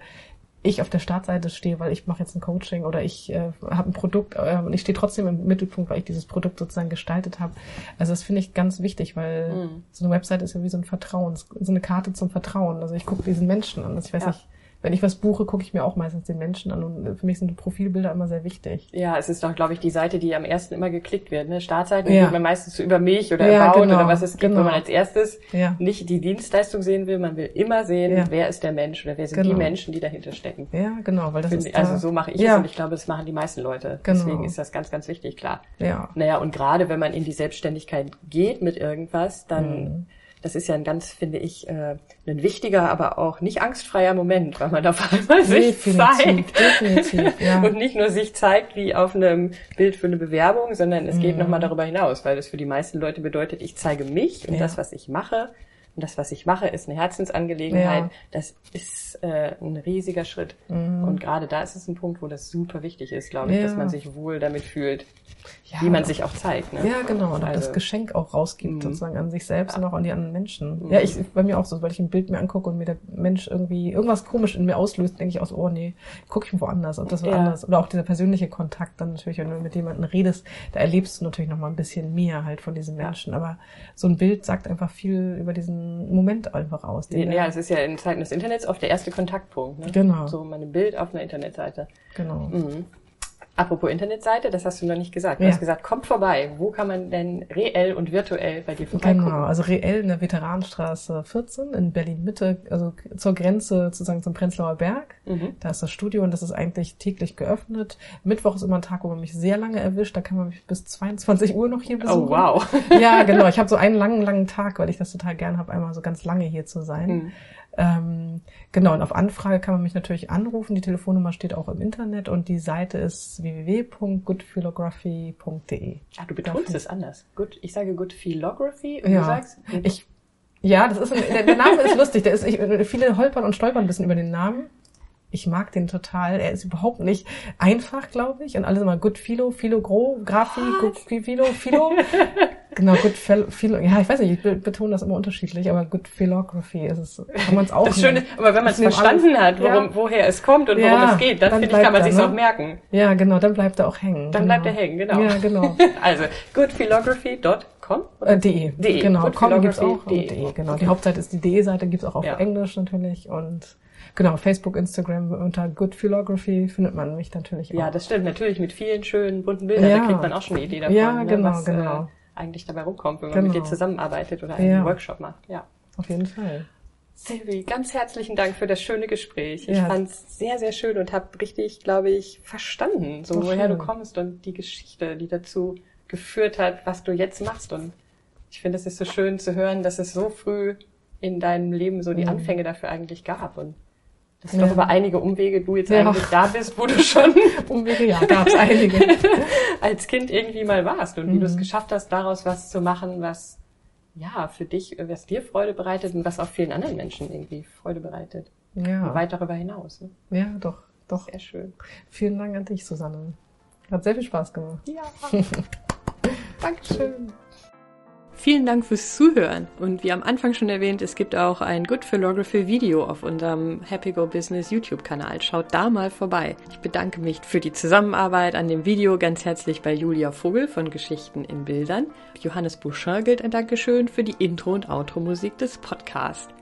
Speaker 2: ich auf der Startseite stehe, weil ich mache jetzt ein Coaching oder ich äh, habe ein Produkt äh, und ich stehe trotzdem im Mittelpunkt, weil ich dieses Produkt sozusagen gestaltet habe. Also das finde ich ganz wichtig, weil mhm. so eine Webseite ist ja wie so ein Vertrauen, so eine Karte zum Vertrauen. Also ich gucke diesen Menschen an. Also ich weiß ja. nicht, wenn ich was buche, gucke ich mir auch meistens den Menschen an und für mich sind Profilbilder immer sehr wichtig.
Speaker 1: Ja, es ist doch, glaube ich, die Seite, die am ersten immer geklickt wird. Ne? Startseiten ja. man meistens über mich oder ja, About genau, oder was es gibt, genau. wenn man als erstes ja. nicht die Dienstleistung sehen will, man will immer sehen, ja. wer ist der Mensch oder wer sind genau. die Menschen, die dahinter stecken.
Speaker 2: Ja, genau, weil das
Speaker 1: Find, ist Also so mache ich es und ich glaube, das machen die meisten Leute. Genau. Deswegen ist das ganz, ganz wichtig, klar. Ja. Naja, und gerade wenn man in die Selbstständigkeit geht mit irgendwas, dann mhm das ist ja ein ganz, finde ich, äh, ein wichtiger, aber auch nicht angstfreier Moment, weil man auf einmal sich definitiv, zeigt. Definitiv, ja. Und nicht nur sich zeigt wie auf einem Bild für eine Bewerbung, sondern es geht mhm. nochmal darüber hinaus, weil das für die meisten Leute bedeutet, ich zeige mich und ja. das, was ich mache. Und das, was ich mache, ist eine Herzensangelegenheit. Ja. Das ist äh, ein riesiger Schritt. Mhm. Und gerade da ist es ein Punkt, wo das super wichtig ist, glaube ich, dass man sich wohl damit fühlt ja, wie man sich auch zeigt. Ne?
Speaker 2: Ja, genau. Und also, das Geschenk auch rausgibt, mhm. sozusagen an sich selbst ja. und auch an die anderen Menschen. Mhm. Ja, ich bei mir auch so, weil ich ein Bild mir angucke und mir der Mensch irgendwie irgendwas komisch in mir auslöst, denke ich aus, oh nee, gucke ich woanders und das woanders. Ja. Oder auch dieser persönliche Kontakt dann natürlich, wenn du mit jemandem redest, da erlebst du natürlich noch mal ein bisschen mehr halt von diesem Menschen. Aber so ein Bild sagt einfach viel über diesen Moment einfach aus.
Speaker 1: Ja, ja, es ist ja in Zeiten des Internets oft der erste Kontaktpunkt. Ne? Genau. So mein Bild auf einer Internetseite. Genau. Mhm. Apropos Internetseite, das hast du noch nicht gesagt. Du ja. hast gesagt, kommt vorbei. Wo kann man denn reell und virtuell bei dir vorbeikommen?
Speaker 2: Genau, also reell in der Veteranenstraße 14 in Berlin Mitte, also zur Grenze sozusagen zum Prenzlauer Berg. Mhm. Da ist das Studio und das ist eigentlich täglich geöffnet. Mittwoch ist immer ein Tag, wo man mich sehr lange erwischt. Da kann man mich bis 22 Uhr noch hier besuchen.
Speaker 1: Oh wow.
Speaker 2: ja, genau. Ich habe so einen langen, langen Tag, weil ich das total gern habe, einmal so ganz lange hier zu sein. Mhm. Ähm, genau, und auf Anfrage kann man mich natürlich anrufen. Die Telefonnummer steht auch im Internet und die Seite ist www.goodphilography.de.
Speaker 1: Ah, du betonst es anders. Good, ich sage Good Philography und
Speaker 2: ja, du sagst good ich, Ja, das ist der, der Name ist lustig. Der ist, ich, viele holpern und stolpern ein bisschen über den Namen. Ich mag den total. Er ist überhaupt nicht einfach, glaube ich. Und alles immer Good Philo, Philo Gro, Graphi, Good Philo, Philo. Genau, Good Philo, ja, ich weiß nicht, ich betone das immer unterschiedlich, aber Good Philography ist es, kann man es auch
Speaker 1: Das Schöne, aber wenn man es verstanden hat, worum, ja. woher es kommt und worum ja, es geht, dann, dann finde ich, kann man sich ne? auch merken.
Speaker 2: Ja, genau, dann bleibt er auch hängen.
Speaker 1: Dann genau. bleibt er hängen, genau.
Speaker 2: Ja, genau.
Speaker 1: also, goodphilography.com?
Speaker 2: Äh, de. de. Genau, com gibt's auch. De. de. Genau, die Hauptseite ist die de-Seite, gibt's auch auf ja. Englisch natürlich und Genau, Facebook, Instagram unter Good Philography findet man mich natürlich auch.
Speaker 1: Ja, das stimmt. Natürlich mit vielen schönen bunten Bildern. Ja. Da kriegt man auch schon eine Idee davon,
Speaker 2: ja, ne, genau, was
Speaker 1: genau. Äh, eigentlich dabei rumkommt, wenn man genau. mit dir genau. zusammenarbeitet oder einen ja. Workshop macht. Ja,
Speaker 2: auf jeden Fall.
Speaker 1: Silvi, ganz herzlichen Dank für das schöne Gespräch. Ich ja. fand es sehr, sehr schön und habe richtig, glaube ich, verstanden, so woher schön. du kommst und die Geschichte, die dazu geführt hat, was du jetzt machst. Und ich finde, es ist so schön zu hören, dass es so früh in deinem Leben so die. Anfänge dafür eigentlich gab. Und dass ja. doch über einige Umwege du jetzt ja. eigentlich da bist, wo du schon
Speaker 2: Umwege, ja, gab es einige.
Speaker 1: als Kind irgendwie mal warst und mhm. wie du es geschafft hast, daraus was zu machen, was ja für dich, was dir Freude bereitet und was auch vielen anderen Menschen irgendwie Freude bereitet. Ja. Und weit darüber hinaus. Ne?
Speaker 2: Ja, doch, doch.
Speaker 1: Sehr schön.
Speaker 2: Vielen Dank an dich, Susanne. Hat sehr viel Spaß gemacht.
Speaker 1: Ja. Dankeschön. Vielen Dank fürs Zuhören. Und wie am Anfang schon erwähnt, es gibt auch ein Good Philography Video auf unserem Happy Go Business YouTube-Kanal. Schaut da mal vorbei. Ich bedanke mich für die Zusammenarbeit an dem Video ganz herzlich bei Julia Vogel von Geschichten in Bildern. Johannes Boucher gilt ein Dankeschön für die Intro- und Outro-Musik des Podcasts.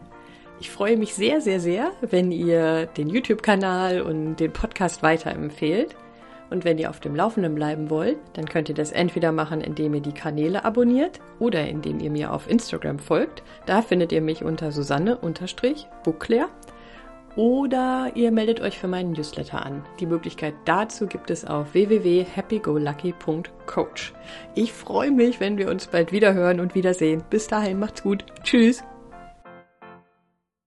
Speaker 1: Ich freue mich sehr, sehr, sehr, wenn ihr den YouTube-Kanal und den Podcast weiterempfehlt. Und wenn ihr auf dem Laufenden bleiben wollt, dann könnt ihr das entweder machen, indem ihr die Kanäle abonniert oder indem ihr mir auf Instagram folgt. Da findet ihr mich unter Susanne-Buckler. Oder ihr meldet euch für meinen Newsletter an. Die Möglichkeit dazu gibt es auf www.happygolucky.coach. Ich freue mich, wenn wir uns bald wieder hören und wiedersehen. Bis dahin, macht's gut. Tschüss.